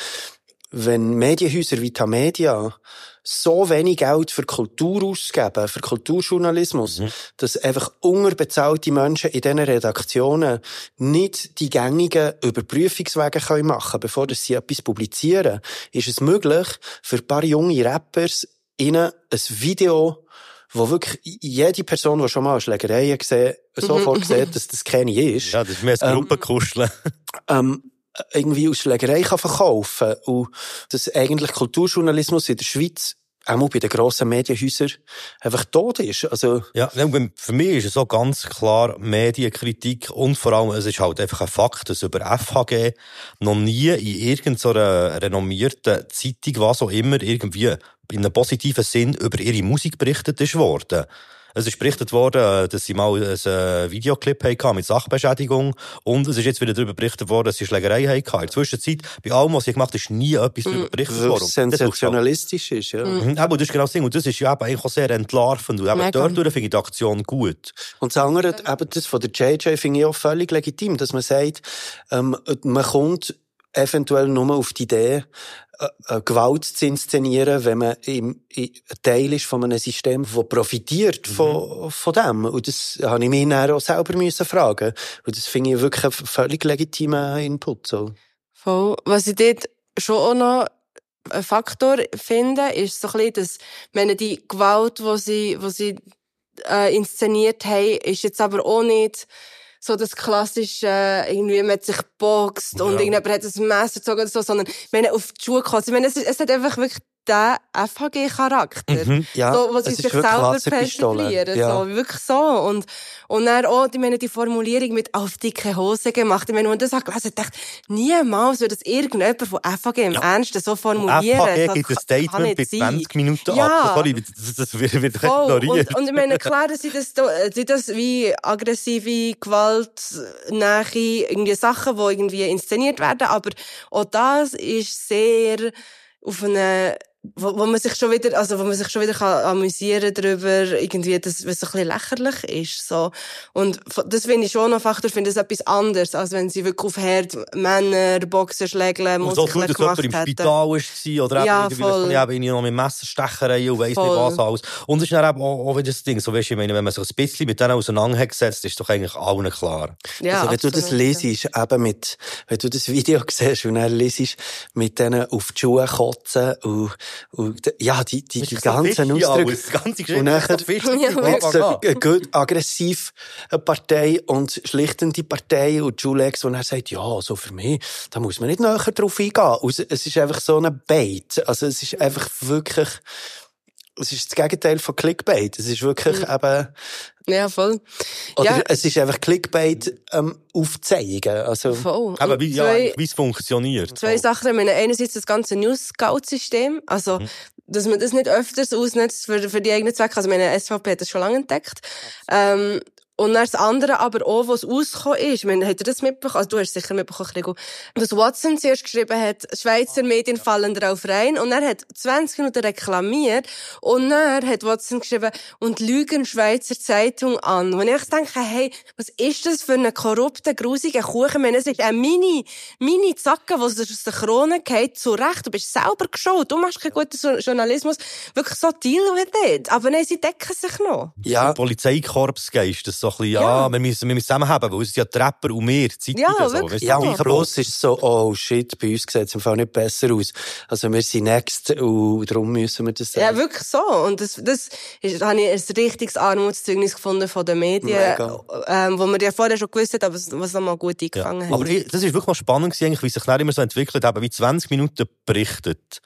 wenn Medienhäuser wie Tamedia so wenig Geld für Kultur ausgeben, für Kulturjournalismus, dass einfach unterbezahlte Menschen in diesen Redaktionen nicht die gängigen Überprüfungswege können machen bevor dass sie etwas publizieren, ist es möglich, für ein paar junge Rappers ihnen ein Video wo wirklich jede Person, die schon mal eine Schlägerei gesehen sofort sieht, dass das keine ist, Ja, das ist mehr ein Ähm, Gruppenkuscheln. ähm, irgendwie aus Schlägerei kann verkaufen und dass eigentlich Kulturjournalismus in der Schweiz auch bei den grossen Medienhäusern einfach tot ist. Also, Ja, für mich ist es so ganz klar Medienkritik und vor allem, es ist halt einfach ein Fakt, dass über FHG noch nie in irgendeiner renommierten Zeitung, was auch immer, irgendwie in einem positiven Sinn über ihre Musik berichtet ist worden. Es ist berichtet worden, dass sie mal ein äh, Videoclip hatten mit Sachbeschädigung und es ist jetzt wieder darüber berichtet worden, dass sie Schlägerei hatten. In der Zwischenzeit, bei allem, was sie gemacht haben, ist nie etwas darüber berichtet weil worden. das sensationalistisch ist, ja. Mhm, eben, das ist genau das Ding. Und das ist ja eben eigentlich auch sehr entlarvend. Und eben Mega. dort finde ich die Aktion gut. Und das andere, eben das von der JJ finde ich auch völlig legitim, dass man sagt, ähm, man kommt eventuell nur auf die Idee, äh, äh, Gewalt zu inszenieren, wenn man im, i- ein Teil ist von einem System, das profitiert von, von dem. Und das habe ich mich dann auch selber müssen fragen. Und das finde ich wirklich einen völlig legitimen Input. So. Voll. Was ich dort schon auch noch ein Faktor finde, ist so ein bisschen, dass, wenn die Gewalt, die sie, die sie äh, inszeniert haben, ist jetzt aber auch nicht so das klassische, äh, irgendwie, man hat sich geboxt und Ja. irgendjemand hat ein Messer gezogen oder so, sondern, ich meine, auf die Schuhe gekommen. Ich meine, es, es hat einfach wirklich den FHG-Charakter. Mhm. Ja, so, was sie sich selber persiflieren. Ja. So, wirklich so. Und, und dann auch, ich meine, die Formulierung mit auf dicke Hose gemacht. Ich meine, man das hat gelesen, dachte niemals würde das irgendjemand von FHG im Ernsten so formulieren. FHG Das gibt ein Statement bei sein. 20 Minuten Ja. ab. Sorry, das, das wird, Voll. ignoriert. Und, und ich meine, klar, dass sie das, da- sie das wie aggressive Gewalt, Nähe, irgendwie Sachen, die irgendwie inszeniert werden, aber auch das ist sehr auf eine, wo, wo man sich schon wieder, also wo man sich schon wieder kann amüsieren darüber, irgendwie, das, was so ein bisschen lächerlich ist, so. Und das finde ich schon noch Faktor, ich finde das etwas anderes, als wenn sie wirklich auf Herd Männer, Boxerschlägeln, Und so Muskeln dass gemacht jemand im hätten. Spital war oder eben Ja, irgendwie, voll. eben noch mit Messerstecherei und weiss nicht was alles. Und es ist dann eben auch, auch wieder das Ding, so weisst du, ich meine, wenn man sich ein bisschen mit denen auseinandergesetzt, ist doch eigentlich allen klar. Ja, also wenn du das absolut, ja. lesest, eben mit, wenn du das Video siehst und dann lesest, mit denen auf die Schuhe kotzen und, und ja, die, die, die ganzen Ausdrücke. die ganze Geschichte Und nachher Ja, eine gut aggressiv eine Partei und schlichtende Partei und Julex, wo er sagt, ja, so für mich, da muss man nicht näher drauf eingehen. Und es ist einfach so ein Bait. Also es ist einfach wirklich, es ist das Gegenteil von Clickbait. Es ist wirklich eben, Ja, voll. oder ja, es ist einfach Clickbait ähm, aufzeigen. Also, voll. Eben, Und wie, ja, zwei- wie es funktioniert. Zwei Sachen. Ich meine, einerseits das ganze News-Scout-System. Also, dass man das nicht öfters ausnutzt für, für die eigenen Zwecke. Also, meine SVP hat das schon lange entdeckt. Ähm, Und dann das andere aber auch, was rausgekommen ist. Ich meine, habt ihr das mitbekommen? Also, du hast es sicher mitbekommen, Gregor. Was Watson zuerst geschrieben hat, Schweizer Medien fallen darauf rein. Und er hat 20 Minuten reklamiert. Und dann hat Watson geschrieben, und lügen Schweizer Zeitung an. Und ich denke, hey, was ist das für ein korrupter, grusiger Kuchen? Ich meine, es ist eine mini, mini Zacke, die aus der Krone geht, zu Recht. Du bist selber geschaut. Du machst keinen guten So- Journalismus. Wirklich so deal with it. Aber nein, sie decken sich noch. Ja, Polizeikorpsgeist, das ist so ein bisschen, ja, Ja. wir müssen, wir müssen zusammenhaben, weil es sind ja die Rapper und wir, die Zeitung Ja, so. wirklich. Ja, und. Schluss ist es so, oh shit, bei uns sieht es im Fall nicht besser aus. Also wir sind next und darum müssen wir das Ja, sagen. wirklich so. Und das, das ist, habe ich ein richtiges Armutszeugnis gefunden von den Medien, Mega. ähm, wo wir ja vorher schon gewusst haben, aber was nochmal gut eingefangen Ja. hat. Aber ich, das ist wirklich noch spannend gewesen, eigentlich, wie sich dann immer so entwickelt, eben wie 20 Minuten berichtet.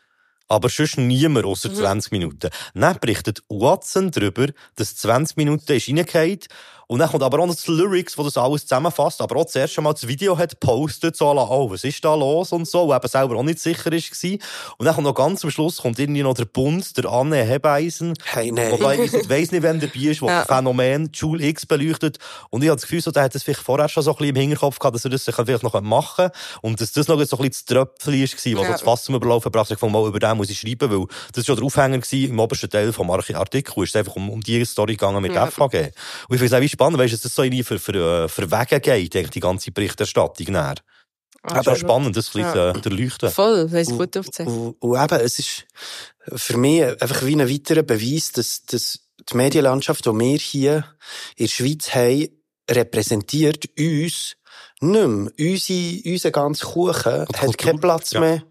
Aber sonst niemand außer Mhm. 20 Minuten. Dann berichtet Watson darüber, dass 20 Minuten ist reingehauen. Und dann kommt aber auch noch das Lyrics, wo das alles zusammenfasst. Aber auch das erste Mal das Video hat gepostet, so, la, oh, was ist da los und so, wo eben selber auch nicht sicher war. Und dann kommt noch ganz am Schluss kommt irgendwie noch der Bund, der Anne Hebeisen, Hey, nein. Wobei ich weiss nicht, wer dabei ist, der Ja. das Phänomen Joule X beleuchtet. Und ich habe das Gefühl, so, der hat das vielleicht vorher schon so ein bisschen im Hinterkopf gehabt, dass er das vielleicht noch machen könnte. Und dass das noch so ein bisschen das Tröpfchen war, was Ja. so das Fass zum Überlaufen brachte. Ich fand, mal über den muss ich schreiben, weil das war schon der Aufhänger gewesen, im obersten Teil vom Artikel. Es ist einfach um, um die Story gegangen mit Ja. FHG. Und ich auch spannend, weißt, dass das so irgendwie für, für, äh, für Wege geht, die ganze Berichterstattung näher. Aber Absolut. spannend, das vielleicht Ja. äh, zu erleuchten. Voll, weil es gut aufzeichnet. Und, und eben, es ist für mich einfach wie ein weiterer Beweis, dass, dass die Medienlandschaft, die wir hier in der Schweiz haben, repräsentiert uns nicht mehr. Unsere, unser ganzer Kuchen hat Kultur, keinen Platz ja. mehr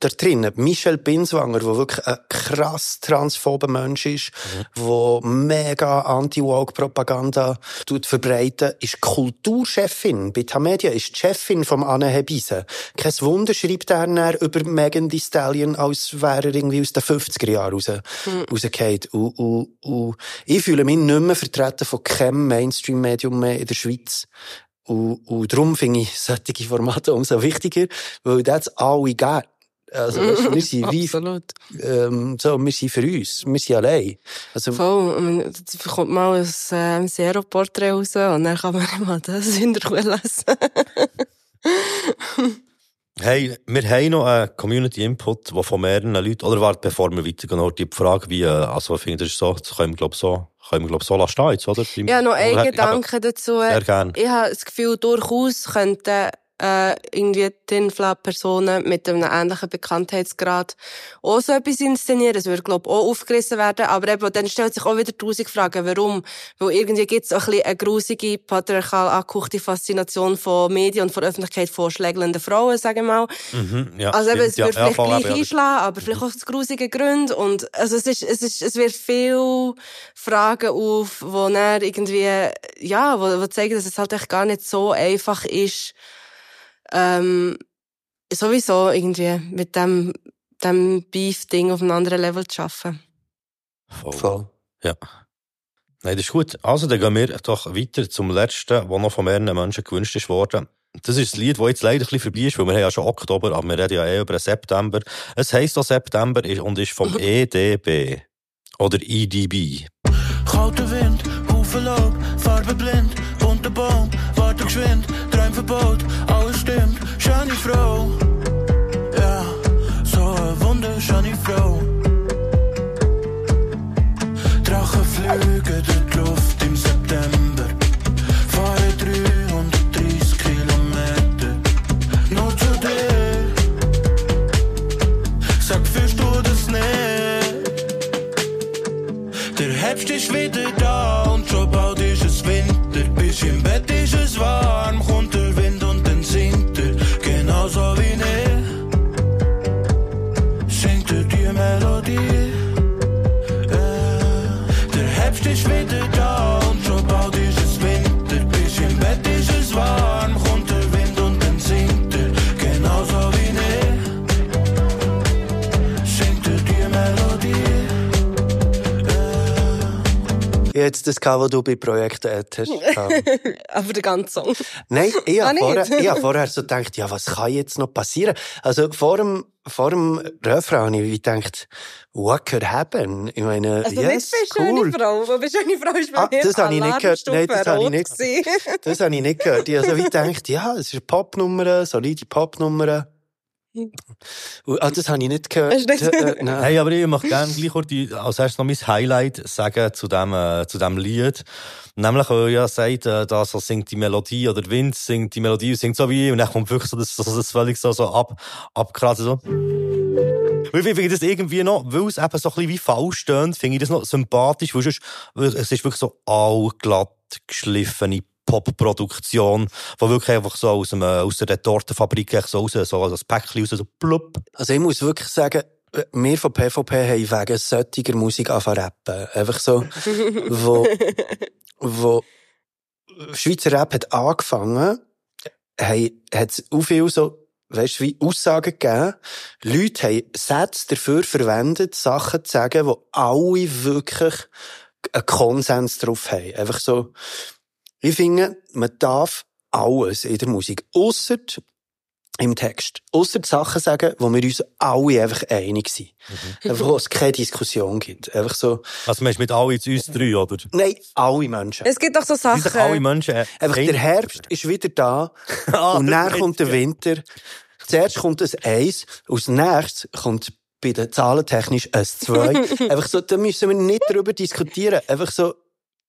da drinnen. Michel Binswanger, der wirklich ein krass transphober Mensch ist, der mega Anti-Woke-Propaganda tut verbreiten, ist Kulturchefin bei Tamedia, ist die Chefin vom Anne Hebise. Kein Wunder schreibt er über Megan Thee Stallion, als wäre er irgendwie aus den 50er Jahren raus, rausgefallen. Und, und, und ich fühle mich nicht mehr vertreten von keinem Mainstream-Medium mehr in der Schweiz. Und, und darum finde ich solche Formate umso wichtiger, weil das alle geben. Also, weißt wir sind wie, ähm, so, wir sind für uns. Wir sind allein. Also, Voll. Dann kommt mal ein ähm, Zero-Porträt raus und dann kann man mal das in der Ruhe lesen. Hey, wir haben noch einen Community-Input, der von mehreren Leuten, oder warte, bevor wir weitergehen, noch die Frage, wie, äh, also ich finde, das ist so, das können wir, glaub so, können wir, glaub so lassen jetzt, oder? Ja, noch ein Oder- Gedanke dazu. Sehr gern. Ich habe das Gefühl, durchaus könnten äh, irgendwie Tinfla-Personen mit einem ähnlichen Bekanntheitsgrad auch so etwas inszenieren. Das würde, glaube ich, auch aufgerissen werden. Aber eben, dann stellt sich auch wieder tausend Fragen, warum. Weil irgendwie gibt es auch ein bisschen eine grusige, patriarchal angehauchte Faszination von Medien und von Öffentlichkeit von schlägelnden Frauen, sagen wir mal. Mhm, ja, Also eben, es ja, wird ja, vielleicht voll, gleich ja. einschlagen, aber vielleicht auch aus grusigen Gründen. Und, also es ist, es ist, es wird viel Fragen auf, wo dann irgendwie, ja, wo, wo zeigen, dass es halt echt gar nicht so einfach ist, ähm, sowieso irgendwie mit dem, dem Beef-Ding auf einem anderen Level zu arbeiten. Voll. voll. Ja. Nein, das ist gut. Also, dann gehen wir doch weiter zum letzten, das noch von mehreren Menschen gewünscht ist worden. Das ist das Lied, das jetzt leider ein bisschen vorbei ist, weil wir haben ja schon Oktober, aber wir reden ja eh über September. Es heisst auch September ist- und ist vom EDB. Oder EDB. Kalter Wind, Haufen Laub, Farbe blind, bunter Baum, warte geschwind, Träum verbaut, alles stimmt, schöne Frau. Ja, so eine wunderschöne Frau. Drachen fliegen durch die Luft im September, fahren 330 Kilometer, nur zu dir. Sag, fühlst du das nicht? Der Herbst ist wieder da Hätte das gehabt, was du bei Projekt Ed hast. Ähm, Aber der ganze Song. Nein, ich Ah, habe vorher, ich habe vorher so gedacht, ja, was kann jetzt noch passieren? Also, vor dem vor dem Refrain habe ich gedacht, what could happen? Ich meine, Also yes, nicht bei cool. schöne Frau, weil bei schöne Frau ist bei Ah, mir das habe ich nicht gehört. Nein, das habe ich nicht Das habe ich nicht gehört. Ich habe so wie gedacht, ja, es ist eine Popnummer, solide Popnummer. Und, Ah, das habe ich nicht gehört. Hast du nicht Äh, nein. Hey, aber ich möchte gerne gleich kurz als erstes noch mein Highlight sagen zu dem, äh, zu dem Lied. Nämlich, weil ja sagt, äh, da so singt die Melodie, oder Vince singt die Melodie und singt so wie, und dann kommt wirklich so das, so, das völlig so, so ab, abgeraten, so. Und Ich finde das irgendwie noch, weil es eben so ein bisschen wie falsch stöhnt, finde ich das noch sympathisch, weil sonst, weil es ist wirklich so allglatt geschliffene Popproduktion, die wirklich einfach so aus, dem, äh, aus der Tortenfabrik echt so raus, so als Päckchen raus, so plupp. Also ich muss wirklich sagen, äh, wir von PvP haben wegen solcher Musik angefangen zu rappen. Einfach so, wo, wo Schweizer Rap hat angefangen, hat es auch viel so, weißt du, wie Aussagen gegeben. Leute haben Sätze dafür verwendet, Sachen zu sagen, wo alle wirklich einen Konsens drauf haben. Einfach so, ich finde, man darf alles in der Musik, ausser im Text. Ausser die Sachen sagen, wo wir uns alle einfach einig sind. Einfach, wo es keine Diskussion gibt. Einfach so, Also, meinst du mit alle zu uns drei, oder? nein, alle Menschen. Es gibt doch so Sind Sachen. alle Menschen äh, Einfach, der Herbst ist wieder da. Ah, und dann kommt der. Winter. Zuerst kommt ein Eins, aus nächstes kommt bei den Zahlen technisch ein Zwei. Einfach so, da müssen wir nicht drüber diskutieren. Einfach so,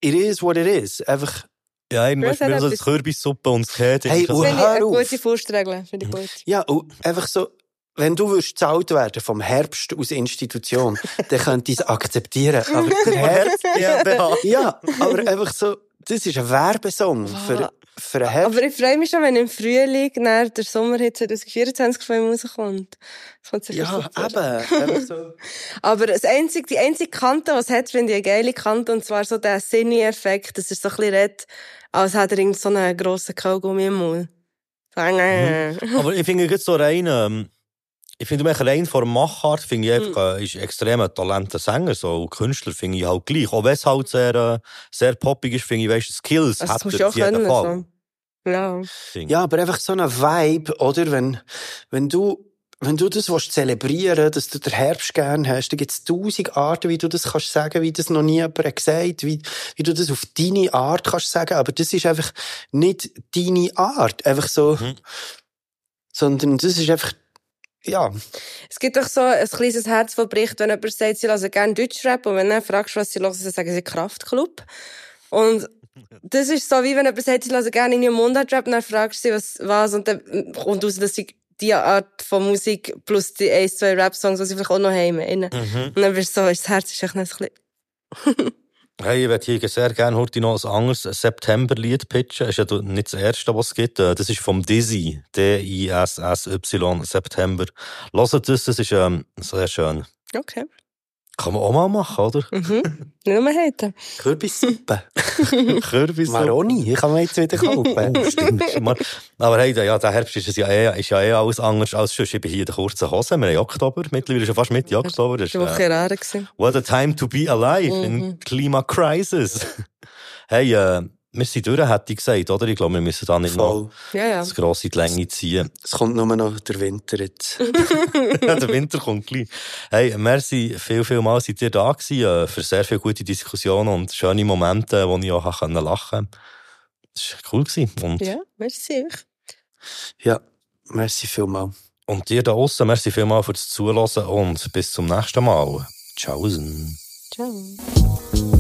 it is what it is. Einfach, Ja, eben, Ja, weißt du, das mir so Kürbissuppe und das Käse. Hey, ist und- Finde ich eine gute Faustregel. Finde ich gut. ja, und einfach so, wenn du würdest gezahlt werden vom Herbst aus Institution, dann könnte ich es akzeptieren. Aber der Herbst, Ja, ja, aber einfach so, das ist ein Werbesong für, für einen Herbst. Aber ich freue mich schon, wenn im Frühling nach der Sommerhit 2024 von ihm rauskommt. Das kommt sicher Ja, super. eben. So. Aber das einzige, die einzige Kante, die es hat, finde ich eine geile Kante, und zwar so der Sinny-Effekt. Das ist so ein bisschen red, als hätte er irgend so einen grossen Kaugummi im Mund. So, äh. Aber ich finde jetzt so rein, ähm, ich finde mich rein vor Machart, finde ich einfach, Hm. äh, ist extrem ein talenter Sänger, so und Künstler finde ich halt gleich. Auch wenn es halt sehr, äh, sehr poppig ist, finde ich, weißt du, Skills Also, das hat er auf jeden. Fall. So. Ja. Ja, aber einfach so ein Vibe, oder? Wenn, wenn du, wenn du das willst zelebrieren dass du den Herbst gern hast, dann gibt es tausend Arten, wie du das kannst sagen, wie das noch nie jemand hat gesagt, wie, wie du das auf deine Art kannst sagen, aber das ist einfach nicht deine Art, einfach so, Mhm. sondern das ist einfach, ja, Es gibt doch so ein kleines Herz, das bricht, wenn jemand sagt, sie hören gerne Deutschrap und wenn du fragst, was sie hören, dann sagen sie Kraftklub. Und das ist so, wie wenn jemand sagt, sie hören gerne in ihrem Mundartrap und dann fragst du sie, was, was und dann kommt raus, dass sie die Art von Musik plus die ein, zwei Rap-Songs, die sie vielleicht auch noch haben. Mhm. Und dann wirst du so, das Herz ist echt ein bisschen... Hey, ich würde hier sehr gerne heute noch ein anderes September-Lied pitchen. Das ist ja nicht das erste, was es gibt. Äh, Das ist vom Dizzy. D-I-S-S-Y, September. Hört das, das ist ähm, sehr schön. Okay. Kann man auch mal machen, oder? Mhm. Nicht nur heute. Kürbissuppe. Kürbis. Maroni, kann man jetzt wieder kaufen. Oh, stimmt. schon mal. Aber hey, der- ja, der Herbst ist, es ja eh, ist ja eh alles anders als sonst. Ich bin hier in der kurzen Hose. Wir haben Oktober. Mittlerweile ist ja fast Mitte Oktober. Das ist, eine äh, Woche rar. gewesen. what a time to be alive Mhm. in Klimakrisis. hey, äh, wir sind durch, hätte ich gesagt, oder? Ich glaube, wir müssen da nicht Voll. noch Ja, ja. das grosse die Länge ziehen. Es kommt nur noch der Winter jetzt. der Winter kommt gleich. Hey, merci, viel, viel mal seid ihr da gewesen, äh, für sehr viele gute Diskussionen und schöne Momente, wo ich auch lachen konnte. Das war cool. Gewesen. Und, Ja, merci. Ja, merci vielmal. und dir da aussen, merci vielmal fürs Zuhören und bis zum nächsten Mal. Tschaußen. Ciao.